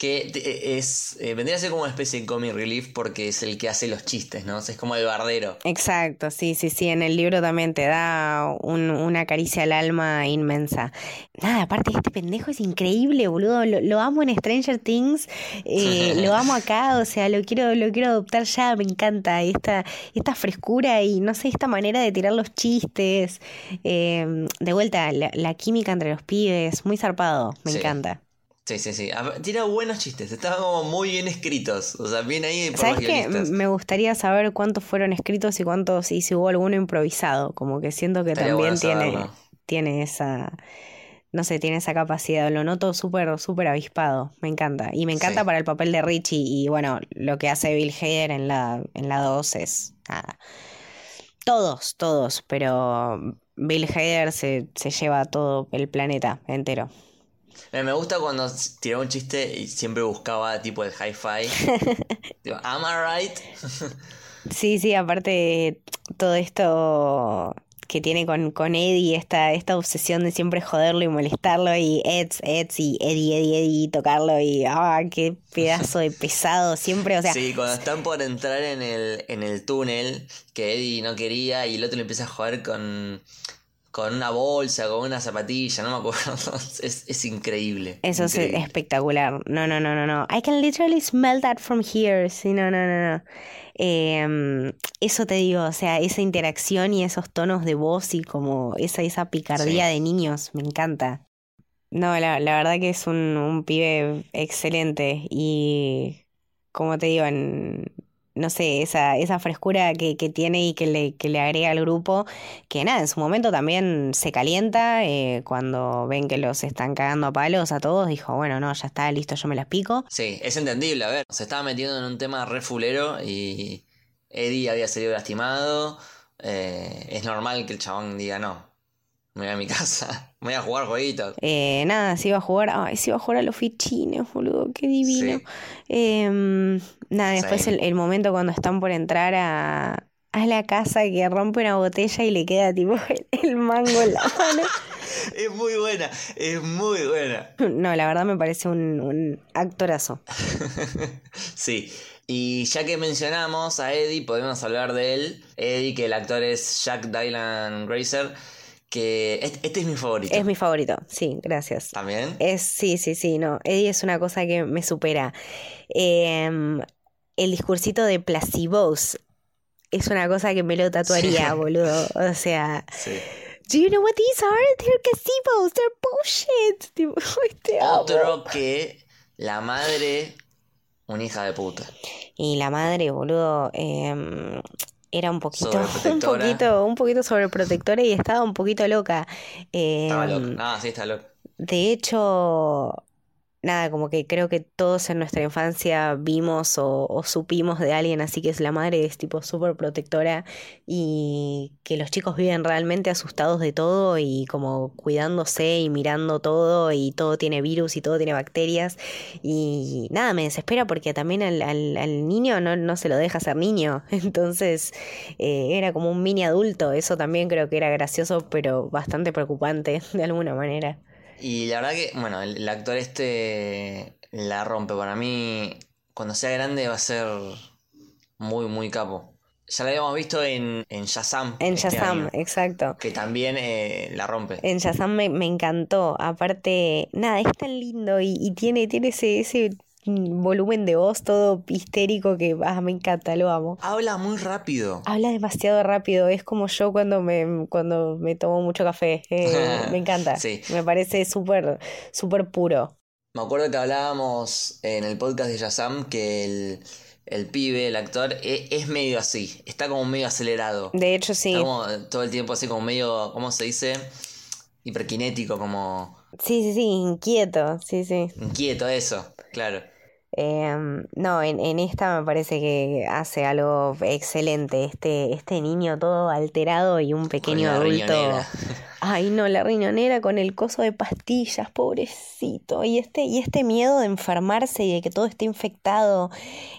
S1: que eh, es eh, vendría a ser como una especie de comic relief porque es el que hace los chistes, ¿no? es como el bardero.
S2: Exacto, sí, sí, sí. En el libro también te da una caricia al alma inmensa. Nada, aparte este pendejo es increíble, boludo. Lo, amo en Stranger Things, eh, (laughs) lo amo acá, o sea, lo quiero, lo quiero adoptar ya, me encanta. Esta, esta frescura y no sé, esta manera de tirar los chistes. de vuelta, la, química entre los pibes, muy zarpado, me encanta.
S1: Sí, sí, sí. Tira buenos chistes, estaban como muy bien escritos. O sea, bien ahí por
S2: ¿Sabes qué? Me gustaría saber cuántos fueron escritos y cuántos, y si hubo alguno improvisado. Como que siento que también tiene, tiene esa. No sé, tiene esa capacidad. Lo noto súper, súper avispado. Me encanta. Y me encanta para el papel de Richie. Y bueno, lo que hace Bill Hader en la, en la 2 es. Nada. Todos, todos. Pero Bill Hader se, se lleva todo el planeta entero.
S1: Me gusta cuando tiraba un chiste y siempre buscaba tipo el hi-fi. (laughs) ¿am I right? (laughs)
S2: sí, sí, aparte todo esto que tiene con, con Eddie, esta, esta obsesión de siempre joderlo y molestarlo y Eds, Eds y Eddie, Eddie, Eddie, tocarlo y ah, qué pedazo de pesado siempre, o sea...
S1: Sí, cuando están por entrar en el, en el túnel que Eddie no quería y el otro le empieza a joder con con una bolsa, con una zapatilla, no me acuerdo. (laughs) Es, es increíble.
S2: Eso es espectacular. No, no, no, no, no. I can literally smell that from here. Sí, no, no, no, no. Em, eso te digo, o sea, esa interacción y esos tonos de voz y como esa, esa picardía de niños, me encanta. No, la, la verdad que es un, un pibe excelente y como te digo, en, no sé, esa, esa frescura que, que tiene y que le, que le agrega al grupo, que nada, en su momento también se calienta, eh, cuando ven que los están cagando a palos a todos, dijo, bueno, no, ya está, listo, yo me las pico.
S1: Sí, es entendible, a ver, se estaba metiendo en un tema re fulero y Eddie había salido lastimado, eh, es normal que el chabón diga no, me voy a mi (laughs) casa, me voy a jugar jueguitos.
S2: Eh, nada, se iba a jugar, ay, se iba a jugar a los fichines, boludo, qué divino. Em, nada, después el, momento cuando están por entrar a, a la casa que rompe una botella y le queda tipo (laughs) el, mango en la (laughs) mano.
S1: es muy buena, es muy buena.
S2: No, la verdad me parece un, un actorazo.
S1: sí. Y ya que mencionamos a Eddie, podemos hablar de él. Eddie, que el actor es Jack Dylan Grazer que este, es mi favorito.
S2: Es mi favorito, sí, gracias.
S1: ¿También?
S2: Es, sí, sí, sí, no. Eddie es una cosa que me supera. Em, el discursito de placebos es una cosa que me lo tatuaría, boludo. O sea. Sí. Do you know what these are? They're placebos, they're bullshit. (laughs)
S1: Otro que la madre, una hija de puta.
S2: Y la madre, boludo, eh, era un poquito, (laughs) un poquito, un poquito sobreprotectora y estaba un poquito loca.
S1: estaba loca. Ah, sí, está loca.
S2: De hecho, nada, como que creo que todos en nuestra infancia vimos o, supimos de alguien así que es la madre, es tipo súper protectora y que los chicos viven realmente asustados de todo y como cuidándose y mirando todo y todo tiene virus y todo tiene bacterias y nada, me desespera porque también al, al, niño no, no, se lo deja ser niño, (laughs) entonces eh, era como un mini adulto, eso también creo que era gracioso pero bastante preocupante de alguna manera.
S1: Y la verdad que, bueno, el, actor este la rompe. Para mí, cuando sea grande va a ser muy, muy capo. Ya la habíamos visto en, en Shazam.
S2: En este Shazam, exacto.
S1: Que también eh, la rompe.
S2: En Shazam me, me, encantó. Aparte, nada, es tan lindo y, y tiene, tiene ese, ese volumen de voz todo histérico que ah, me encanta, lo amo.
S1: Habla muy rápido.
S2: Habla demasiado rápido, es como yo cuando me, cuando me tomo mucho café. Eh, (laughs) me encanta. Sí. Me parece súper, súper puro.
S1: Me acuerdo que hablábamos en el podcast de Yazam que el, el pibe, el actor, e, es, medio así. Está como medio acelerado.
S2: De hecho, sí.
S1: Está como todo el tiempo así como medio, ¿cómo se dice? Hiperkinético, como...
S2: Sí, sí, sí, inquieto, sí, sí.
S1: Inquieto, eso, claro.
S2: Em, no, en, en, esta me parece que hace algo excelente. Este, este niño todo alterado y un pequeño adulto. (laughs) Ay, no, la riñonera con el coso de pastillas, pobrecito. Y este, y este miedo de enfermarse y de que todo esté infectado.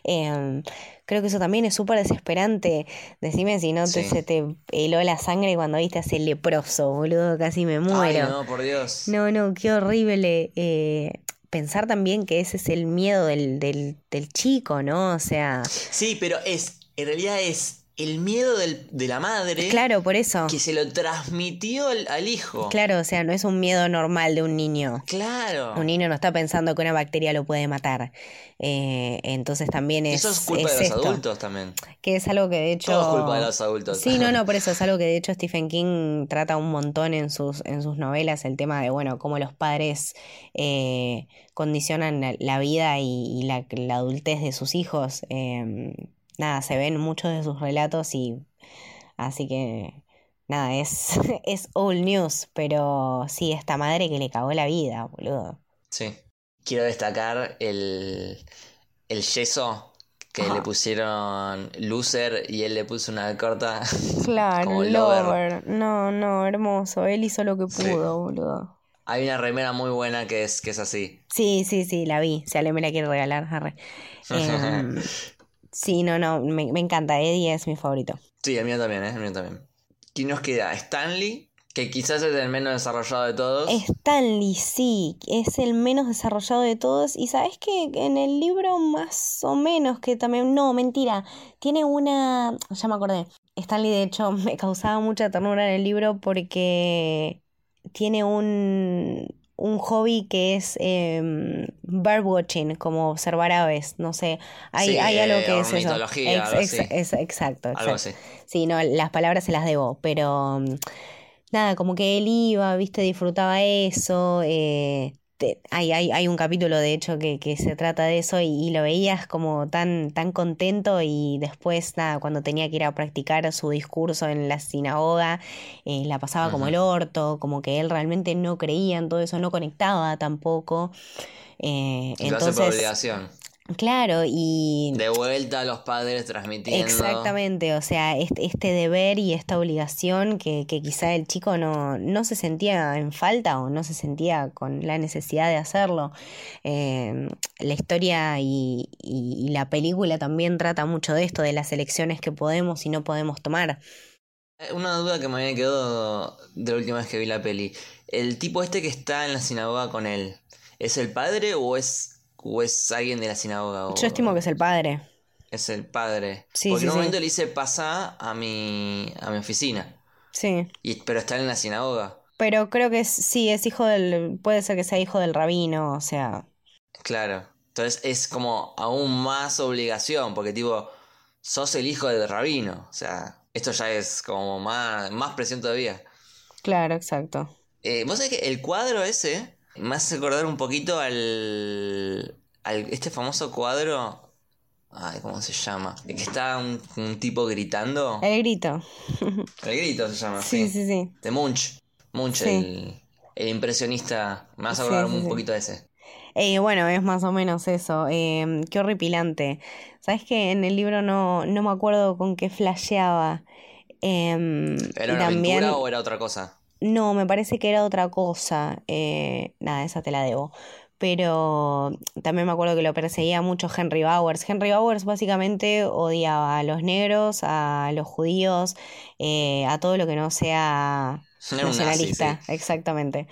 S2: Em, creo que eso también es súper desesperante. Decime si no te, se te heló la sangre cuando viste a ese leproso, boludo, casi me muero. Ay,
S1: no, por Dios.
S2: No, no, qué horrible. Eh, pensar también que ese es el miedo del, del, del chico, ¿no? O sea.
S1: Sí, pero es, en realidad es el miedo del, de la madre.
S2: Claro, por eso.
S1: Que se lo transmitió al, hijo.
S2: Claro, o sea, no es un miedo normal de un niño.
S1: Claro.
S2: Un niño no está pensando que una bacteria lo puede matar. Eh, entonces también es.
S1: Eso es culpa de los adultos también.
S2: Que es algo que de hecho.
S1: Todo es culpa de los adultos.
S2: Sí, no, no, (laughs) por eso es algo que de hecho Stephen King trata un montón en sus, en sus novelas, el tema de, bueno, cómo los padres eh, condicionan la vida y, la, la, adultez de sus hijos. Eh, nada, se ven muchos de sus relatos y así que nada, es, (laughs) es old news, pero sí, esta madre que le cagó la vida, boludo.
S1: Sí. Quiero destacar el, el yeso que le pusieron loser y él le puso una corta. (laughs)
S2: Claro, lover. No, no, hermoso. Él hizo lo que pudo, boludo.
S1: Hay una remera muy buena que es, que es así.
S2: Sí, sí, sí, la vi. Si alguien me la quiere regalar, eh, (laughs) Sí, no, no, me, encanta. Eddie es mi favorito.
S1: Sí, el mío también, ¿eh? el mío también. ¿Quién nos queda? Stanley, que quizás es el menos desarrollado de todos.
S2: Stanley, sí, es el menos desarrollado de todos. Y sabes que en el libro más o menos que también... No, mentira. Tiene una... Ya me acordé. Stanley, de hecho, (laughs) me causaba mucha ternura en el libro porque tiene un, un hobby que es eh, birdwatching, como observar aves, no sé, hay,
S1: Sí,
S2: hay algo
S1: eh,
S2: que es eso.
S1: ornitología, algo así.
S2: ex- exacto,
S1: Algo
S2: exacto.
S1: así.
S2: Sí, no, las palabras se las debo, pero mm, nada, como que él iba, viste, disfrutaba eso. eh, te- hay, hay, hay un capítulo, de hecho, que, que se trata de eso y, y lo veías como tan, tan contento y después, nada, cuando tenía que ir a practicar su discurso en la sinagoga, eh, la pasaba como el orto, como que él realmente no creía en todo eso, no conectaba tampoco. eh,
S1: hace por
S2: entonces,
S1: obligación.
S2: Claro, y...
S1: De vuelta a los padres transmitiendo.
S2: Exactamente, o sea, este, este deber y esta obligación que, que quizá el chico no, no se sentía en falta o no se sentía con la necesidad de hacerlo. Eh, la historia y, y- y la película también trata mucho de esto, de las elecciones que podemos y no podemos tomar.
S1: Eh, Una duda que me había quedado de la última vez que vi la peli. El tipo este que está en la sinagoga con él, ¿es el padre o es, o es alguien de la sinagoga? O
S2: Yo estimo que es el padre.
S1: es el padre.
S2: Sí,
S1: Porque
S2: sí,
S1: en un
S2: sí.
S1: momento le dice pasa a mi, a mi oficina.
S2: Sí.
S1: Y, pero está en la sinagoga.
S2: Pero creo que es, sí, es hijo del, puede ser que sea hijo del rabino, o sea,
S1: Claro. Entonces es como aún más obligación, porque tipo, sos el hijo del rabino. O sea, esto ya es como más, más presión todavía.
S2: claro, exacto.
S1: Eh, Vos sabés que el cuadro ese me hace acordar un poquito al, al este famoso cuadro. Ay, ¿cómo se llama? Que está un, un tipo gritando.
S2: El grito.
S1: El grito se llama,
S2: Sí,
S1: sí.
S2: sí, sí.
S1: De Munch. Munch,
S2: Sí.
S1: el, el impresionista. Me hace
S2: Sí,
S1: acordar
S2: sí,
S1: un poquito de ese.
S2: Eh, bueno, es más o menos eso. Eh, qué horripilante. ¿Sabes que En el libro no, no me acuerdo con qué flasheaba. Em,
S1: ¿Era una
S2: también,
S1: aventura o era otra cosa?
S2: No, me parece que era otra cosa. Eh, nada, esa te la debo. Pero también me acuerdo que lo perseguía mucho Henry Bowers. Henry Bowers básicamente odiaba a los negros, a los judíos, eh, a todo lo que no sea (laughs) nacionalista.
S1: sí.
S2: Exactamente.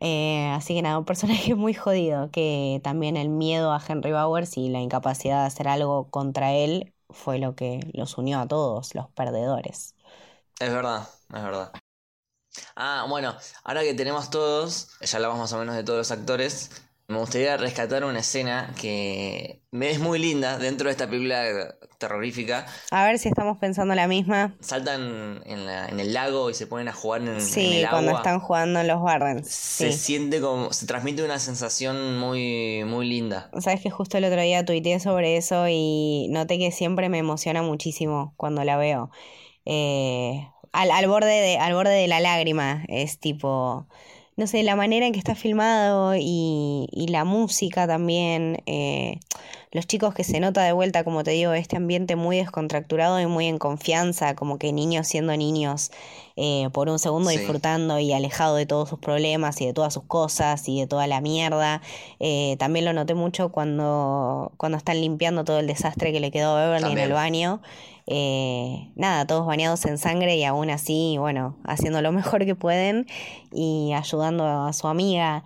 S2: Eh, así que nada, un personaje muy jodido, que también el miedo a Henry Bowers y la incapacidad de hacer algo contra él fue lo que los unió a todos, los perdedores.
S1: Es verdad, es verdad. Ah, bueno, ahora que tenemos todos, ya hablamos más o menos de todos los actores, me gustaría rescatar una escena que me es muy linda dentro de esta película terrorífica.
S2: A ver si estamos pensando la misma.
S1: Saltan en, la- en el lago y se ponen a jugar en, en
S2: Sí,
S1: el
S2: cuando
S1: agua.
S2: están jugando en los Bardens.
S1: Se
S2: Sí.
S1: siente como, se transmite una sensación muy, muy linda.
S2: Sabes que justo el otro día tuiteé sobre eso y noté que siempre me emociona muchísimo cuando la veo. Eh, al, al borde de, al borde de la lágrima. Es tipo, no sé, la manera en que está filmado y, y la música también. eh, los chicos que se nota de vuelta, como te digo, este ambiente muy descontracturado y muy en confianza, como que niños siendo niños, eh, por un segundo
S1: Sí.
S2: disfrutando y alejado de todos sus problemas y de todas sus cosas y de toda la mierda. Eh, también lo noté mucho cuando, cuando están limpiando todo el desastre que le quedó a Beverly en el baño. Eh, nada, todos bañados en sangre y aún así, bueno, haciendo lo (laughs) mejor que pueden y ayudando a su amiga.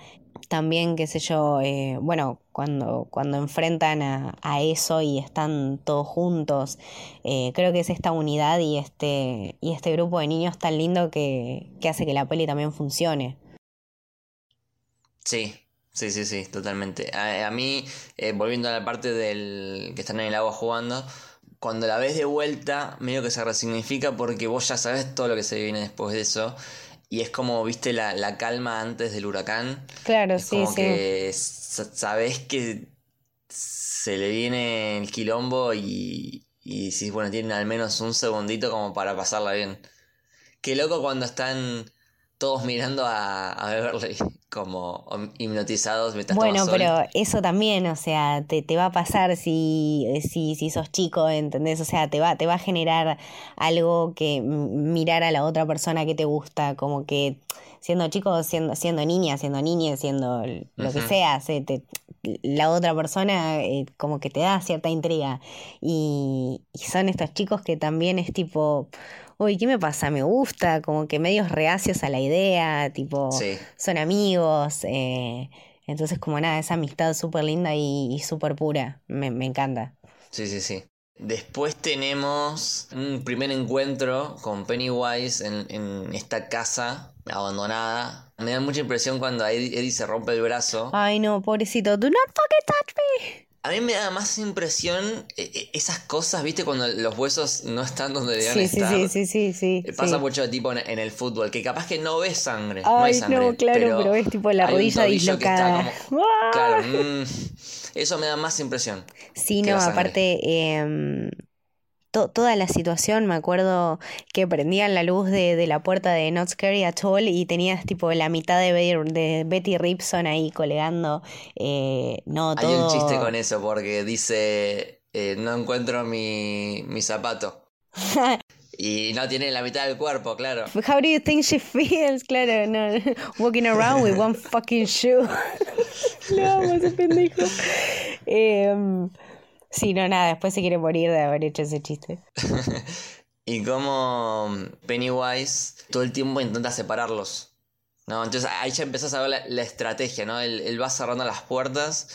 S2: También, qué sé yo, eh, bueno, cuando, cuando enfrentan a, eso y están todos juntos, eh, creo que es esta unidad y este, y este grupo de niños tan lindo que, que hace que la peli también funcione.
S1: Sí, sí, sí, sí, totalmente. A, a mí, eh, volviendo a la parte del que están en el agua jugando, cuando la ves de vuelta, medio que se resignifica porque vos ya sabes todo lo que se viene después de eso. Y es como, viste, la, la calma antes del huracán.
S2: Claro,
S1: Es
S2: sí,
S1: como
S2: sí.
S1: que sa- sabés que se le viene el quilombo y, y si bueno, tienen al menos un segundito como para pasarla bien. Qué loco cuando están todos mirando a, a Beverly como hipnotizados
S2: Bueno, pero eso también, o sea, te, te va a pasar si, si, si sos chico, ¿entendés? O sea, te va, te va a generar algo que mirar a la otra persona que te gusta, como que siendo chico, siendo, siendo niña, siendo niña, siendo lo que sea, se te- la otra persona eh, como que te da cierta intriga. Y, y son estos chicos que también es tipo, uy, ¿qué me pasa? Me gusta, como que medios reacios a la idea, tipo
S1: Sí,
S2: son amigos, eh, entonces como nada, esa amistad súper linda y, y súper pura, me, me encanta.
S1: sí, sí, sí. Después tenemos un primer encuentro con Pennywise en, en esta casa abandonada. Me da mucha impresión cuando Eddie se rompe el brazo.
S2: Ay, no, pobrecito. Do not fucking touch me.
S1: A mí me da más impresión eh, eh, esas cosas, ¿viste? Cuando los huesos no están donde deben
S2: sí,
S1: estar.
S2: Sí, sí, sí, sí.
S1: Eh, pasa mucho tipo en, el fútbol, que capaz que no ves sangre.
S2: Ay,
S1: no hay sangre.
S2: No, claro, pero, ves tipo la rodilla dislocada. (laughs)
S1: claro, mm, eso me da más impresión.
S2: Sí, no, aparte. Eh, toda la situación, me acuerdo que prendían la luz de, la puerta de Not Scary at All y tenías tipo la mitad de, de Betty Ripson ahí colgando. Eh, no, todo...
S1: Hay un chiste con eso porque dice, eh, no encuentro mi, mi zapato. (laughs) Y no tiene la mitad del cuerpo, claro.
S2: How do you think she feels? Claro, no. (laughs) Walking around with one fucking shoe. (laughs) Lo amo ese pendejo. Eh, Sí, no, nada, después se quiere morir de haber hecho ese chiste. (laughs)
S1: y como Pennywise todo el tiempo intenta separarlos. ¿no? Entonces ahí ya empezás a ver la, estrategia, ¿no? Él, va cerrando las puertas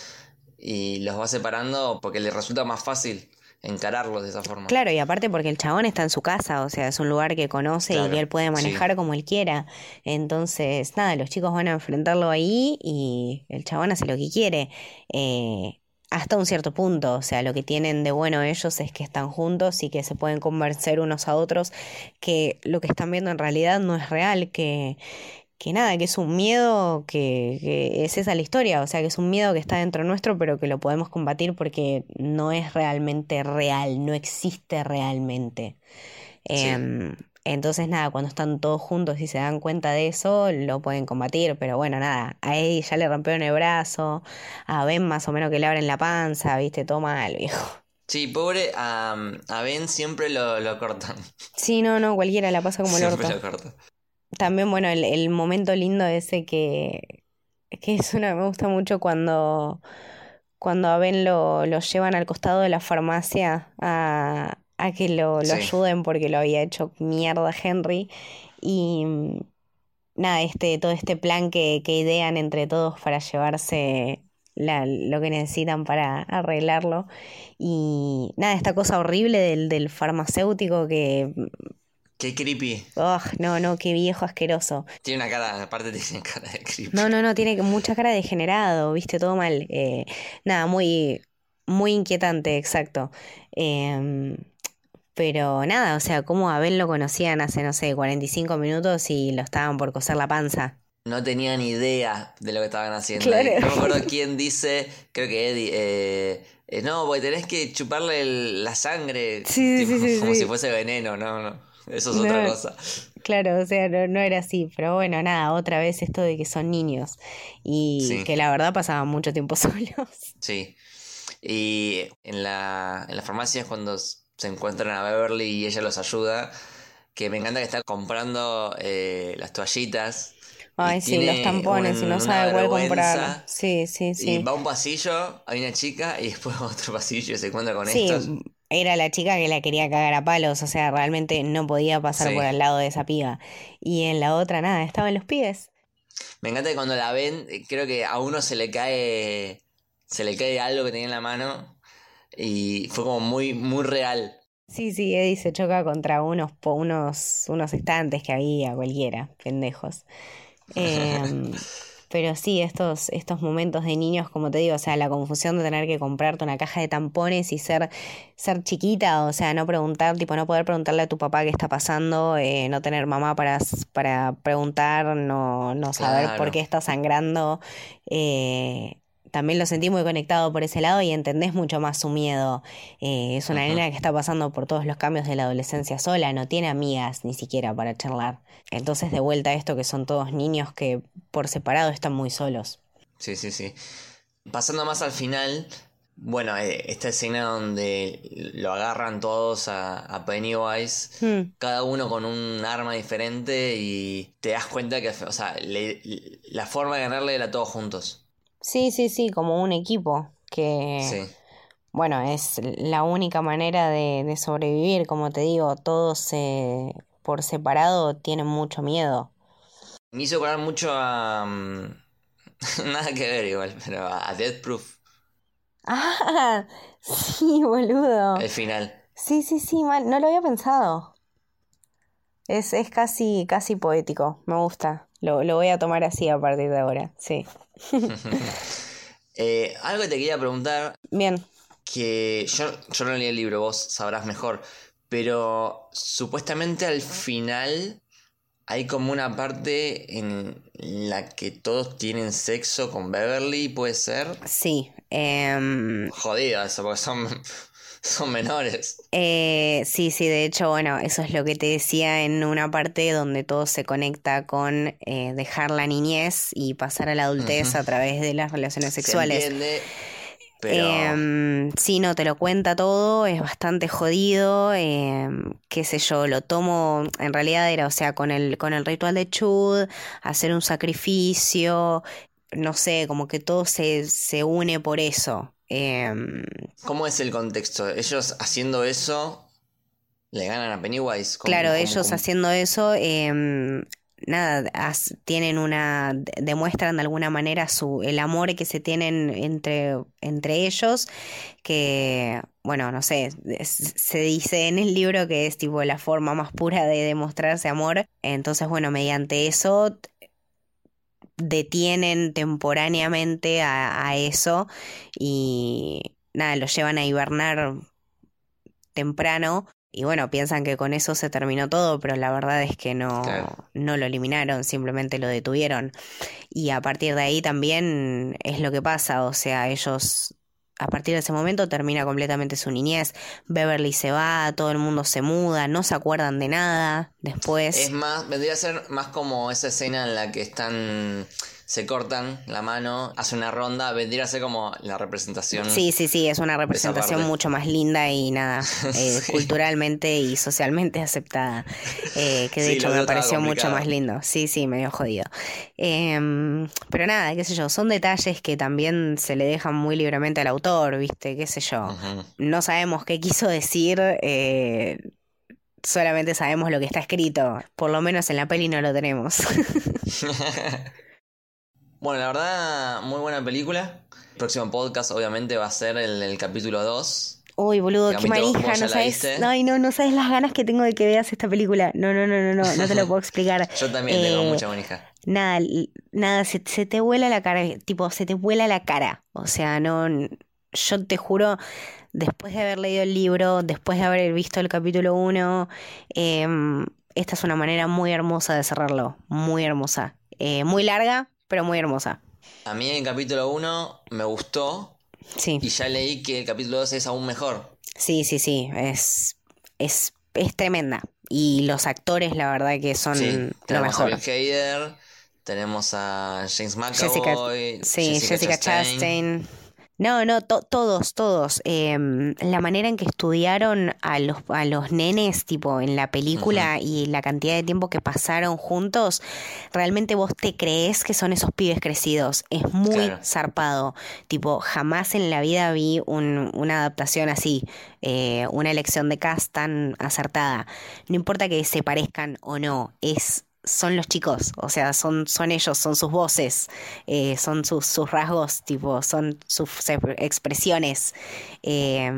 S1: y los va separando porque le resulta más fácil encararlos de esa forma.
S2: Claro, y aparte porque el chabón está en su casa, o sea, es un lugar que conoce y que él puede manejar como él quiera. Entonces, nada, los chicos van a enfrentarlo ahí y el chabón hace lo que quiere. Eh, hasta un cierto punto, o sea, lo que tienen de bueno ellos es que están juntos y que se pueden convencer unos a otros que lo que están viendo en realidad no es real, que, que nada, que es un miedo que, que, es esa la historia, o sea, que es un miedo que está dentro nuestro, pero que lo podemos combatir porque no es realmente real, no existe realmente. Em, entonces, nada, cuando están todos juntos y se dan cuenta de eso, lo pueden combatir. Pero bueno, nada, a Eddie ya le rompieron el brazo, a Ben más o menos que le abren la panza, viste, todo mal, (laughs) viejo.
S1: Sí, pobre, a, a Ben siempre lo, lo, cortan.
S2: Sí, no, no, cualquiera la pasa como el orto. Lo corta. También, bueno, el, el, momento lindo ese que, que es una, me gusta mucho cuando, cuando a Ben lo, lo llevan al costado de la farmacia a, a que lo, lo ayuden porque lo había hecho mierda Henry. Y mm, nada, este, todo este plan que, que idean entre todos para llevarse la, lo que necesitan para arreglarlo. Y nada, esta cosa horrible del, del farmacéutico que mm,
S1: Qué creepy.
S2: Oh, no, no, qué viejo asqueroso.
S1: Tiene una cara, aparte tiene cara de creepy.
S2: No, no, no, tiene mucha cara de degenerado, viste, todo mal. Eh, nada, muy, muy inquietante, exacto. Eh, pero nada, o sea, como a Ben lo conocían hace, no sé, 45 minutos y lo estaban por coser la panza.
S1: No tenía ni idea de lo que estaban haciendo. Claro. No me acuerdo (laughs) quién dice, creo que Eddie, eh, eh, no, porque tenés que chuparle la sangre
S2: sí, sí, sí,
S1: como si fuese veneno, no, no. Eso es otra cosa.
S2: Claro, o sea, no, era así, pero bueno, nada, otra vez esto de que son niños y que la verdad pasaban mucho tiempo (laughs) solos.
S1: Sí. Y en la, en la farmacia es cuando se encuentran a Beverly y ella los ayuda. Que me encanta que está comprando eh, las toallitas.
S2: Ay, sí, los tampones y no sabe cuál comprar. Sí, sí, sí.
S1: Y va a un pasillo, hay una chica y después va a otro pasillo y se encuentra con
S2: sí,
S1: estos.
S2: Era la chica que la quería cagar a palos, o sea, realmente no podía pasar por al lado de esa piba. Y en la otra nada, estaban los pibes.
S1: Me encanta que cuando la ven, creo que a uno se le cae se le cae algo que tenía en la mano y fue como muy muy real.
S2: Sí, sí, Eddie se choca contra unos, unos, unos estantes que había, cualquiera, pendejos. (laughs) Em, pero sí, estos, estos momentos de niños, como te digo, o sea, la confusión de tener que comprarte una caja de tampones y ser, ser chiquita, o sea, no preguntar, tipo, no poder preguntarle a tu papá qué está pasando, eh, no tener mamá para, para preguntar, no, no saber por qué está sangrando. Eh, también lo sentí muy conectado por ese lado y entendés mucho más su miedo. Eh, es una nena que está pasando por todos los cambios de la adolescencia sola, no tiene amigas ni siquiera para charlar. Entonces de vuelta a esto que son todos niños que por separado están muy solos.
S1: Sí, sí, sí. Pasando más al final, bueno, eh, esta escena donde lo agarran todos a, Pennywise, hmm. cada uno con un arma diferente y te das cuenta que, o sea, la forma de ganarle era todos juntos.
S2: Sí, sí, sí, como un equipo que... Bueno, es la única manera de, sobrevivir, como te digo, todos por separado tienen mucho miedo.
S1: Me hizo acordar mucho a... Mm, (laughs) nada que ver igual, pero a Death Proof.
S2: Ah, (laughs) sí, boludo.
S1: El final.
S2: Sí, sí, sí, mal. No lo había pensado. Es, es casi, casi poético. Me gusta. Lo, lo voy a tomar así a partir de ahora. Sí. (laughs)
S1: Eh, algo que te quería preguntar,
S2: Bien.
S1: que yo, yo no leí el libro, vos sabrás mejor, pero supuestamente al final hay como una parte en la que todos tienen sexo con Beverly, ¿puede ser?
S2: Sí.
S1: Jodido eso, porque son, son menores.
S2: Eh, sí, sí, de hecho, bueno, eso es lo que te decía en una parte donde todo se conecta con eh, dejar la niñez y pasar a la adultez a través de las relaciones sexuales.
S1: Se entiende, pero...
S2: Em, sí, no, te lo cuenta todo, es bastante jodido, em, qué sé yo, lo tomo, en realidad era, o sea, con el, con el ritual de Chud, hacer un sacrificio, no sé, como que todo se, se une por eso. Em,
S1: ¿Cómo es el contexto? Ellos haciendo eso le ganan a Pennywise. ¿Cómo-
S2: Claro,
S1: cómo-
S2: ellos
S1: cómo?
S2: haciendo eso, em, nada, as- tienen una, de- demuestran de alguna manera su, el amor que se tienen entre, entre ellos, que, bueno, no sé, se dice en el libro que es tipo la forma más pura de demostrarse amor. Entonces, bueno, mediante eso detienen temporáneamente a, a eso y nada, lo llevan a hibernar temprano y bueno, piensan que con eso se terminó todo, pero la verdad es que no,
S1: Claro.
S2: no lo eliminaron, simplemente lo detuvieron. Y a partir de ahí también es lo que pasa, o sea, ellos a partir de ese momento termina completamente su niñez. Beverly se va, todo el mundo se muda, no se acuerdan de nada después.
S1: Es más, vendría a ser más como esa escena en la que están, se cortan la mano, hace una ronda, vendría a ser como la representación.
S2: Sí, sí, sí, es una representación mucho más linda y nada, (laughs) eh,
S1: Sí.
S2: culturalmente y socialmente (laughs) aceptada, eh, que de
S1: Sí,
S2: hecho me pareció mucho más lindo. Sí, sí, medio jodido. Em, pero nada, qué sé yo, son detalles que también se le dejan muy libremente al autor, ¿viste? Qué sé yo. No sabemos qué quiso decir, eh, solamente sabemos lo que está escrito. Por lo menos en la peli no lo tenemos. (laughs)
S1: Bueno, la verdad, muy buena película. El próximo podcast, obviamente, va a ser el, el capítulo 2.
S2: Uy, boludo, qué manija,
S1: ¿vos ya
S2: no sabes. Ay, no, no sabes las ganas que tengo de que veas esta película. No, no, no, no, no, no te lo (laughs) puedo explicar.
S1: Yo también tengo
S2: Eh,
S1: mucha manija.
S2: Nada, nada, se, se te vuela la cara, tipo, se te vuela la cara. O sea, no, yo te juro, después de haber leído el libro, después de haber visto el capítulo 1, esta es una manera muy hermosa de cerrarlo, muy hermosa. Eh, muy larga, pero muy hermosa.
S1: A mí el capítulo 1 me gustó
S2: Sí,
S1: y ya leí que el capítulo 2 es aún mejor.
S2: sí, sí, sí, es, es, es tremenda. Y los actores, la verdad que son
S1: Sí,
S2: lo
S1: tenemos a. Bill Hader, tenemos a James
S2: Jessica,
S1: McAvoy,
S2: sí, Jessica, Chastain. No, no, to- todos, todos. Em, la manera en que estudiaron a los, a los nenes, tipo, en la película y la cantidad de tiempo que pasaron juntos, realmente vos te crees que son esos pibes crecidos. Es muy
S1: Claro.
S2: zarpado. Tipo, jamás en la vida vi un- una adaptación así, eh, una elección de cast tan acertada. No importa que se parezcan o no, es son los chicos, o sea, son, son ellos, son sus voces, eh, son sus, sus rasgos, tipo, son sus ex- expresiones. Eh,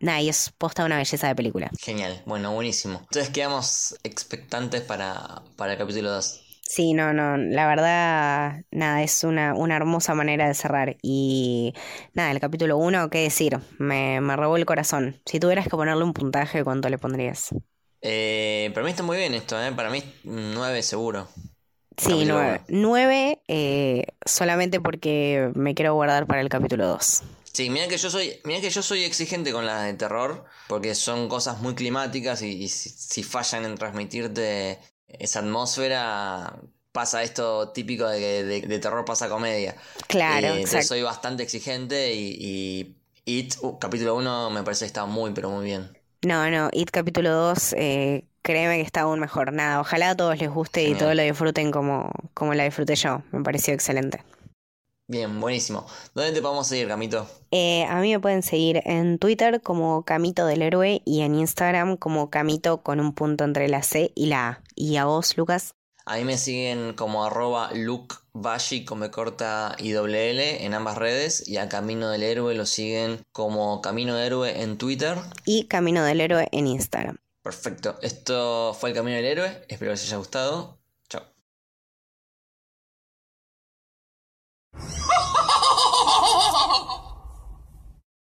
S2: nada, y es posta una belleza de película.
S1: Genial, bueno, buenísimo. Entonces quedamos expectantes para, para el capítulo 2.
S2: Sí, no, no, la verdad, nada, es una, una hermosa manera de cerrar. Y nada, el capítulo 1, ¿qué decir? Me, me robó el corazón. Si tuvieras que ponerle un puntaje, ¿cuánto le pondrías?
S1: Eh, para mí está muy bien esto, ¿eh? Para mí 9 seguro.
S2: Sí,
S1: Capítulo
S2: nueve. Nueve, eh, solamente porque me quiero guardar para el capítulo 2.
S1: Sí, mira que yo soy, mira que yo soy exigente con las de terror, porque son cosas muy climáticas y, y si, si fallan en transmitirte esa atmósfera, pasa esto típico de que de, de terror pasa comedia.
S2: Claro,
S1: Eh,
S2: exacto.
S1: soy bastante exigente y, y It, uh, capítulo 1, me parece que está muy, pero muy bien.
S2: No, no, It capítulo 2, eh, créeme que está aún mejor. Nada, ojalá a todos les guste y todos lo disfruten como, como la disfruté yo. Me pareció excelente.
S1: Bien, buenísimo. ¿Dónde te podemos seguir, Camito?
S2: Eh, a mí me pueden seguir en Twitter como Camito del Héroe y en Instagram como Camito con un punto entre la C y la A. ¿Y a vos, Lucas?
S1: A mí me siguen como arroba Luke Bashi con B corta y doble L en ambas redes y a Camino del Héroe lo siguen como Camino del Héroe en Twitter.
S2: Y Camino del Héroe en Instagram.
S1: Perfecto, esto fue el Camino del Héroe, espero que les haya gustado. Chao.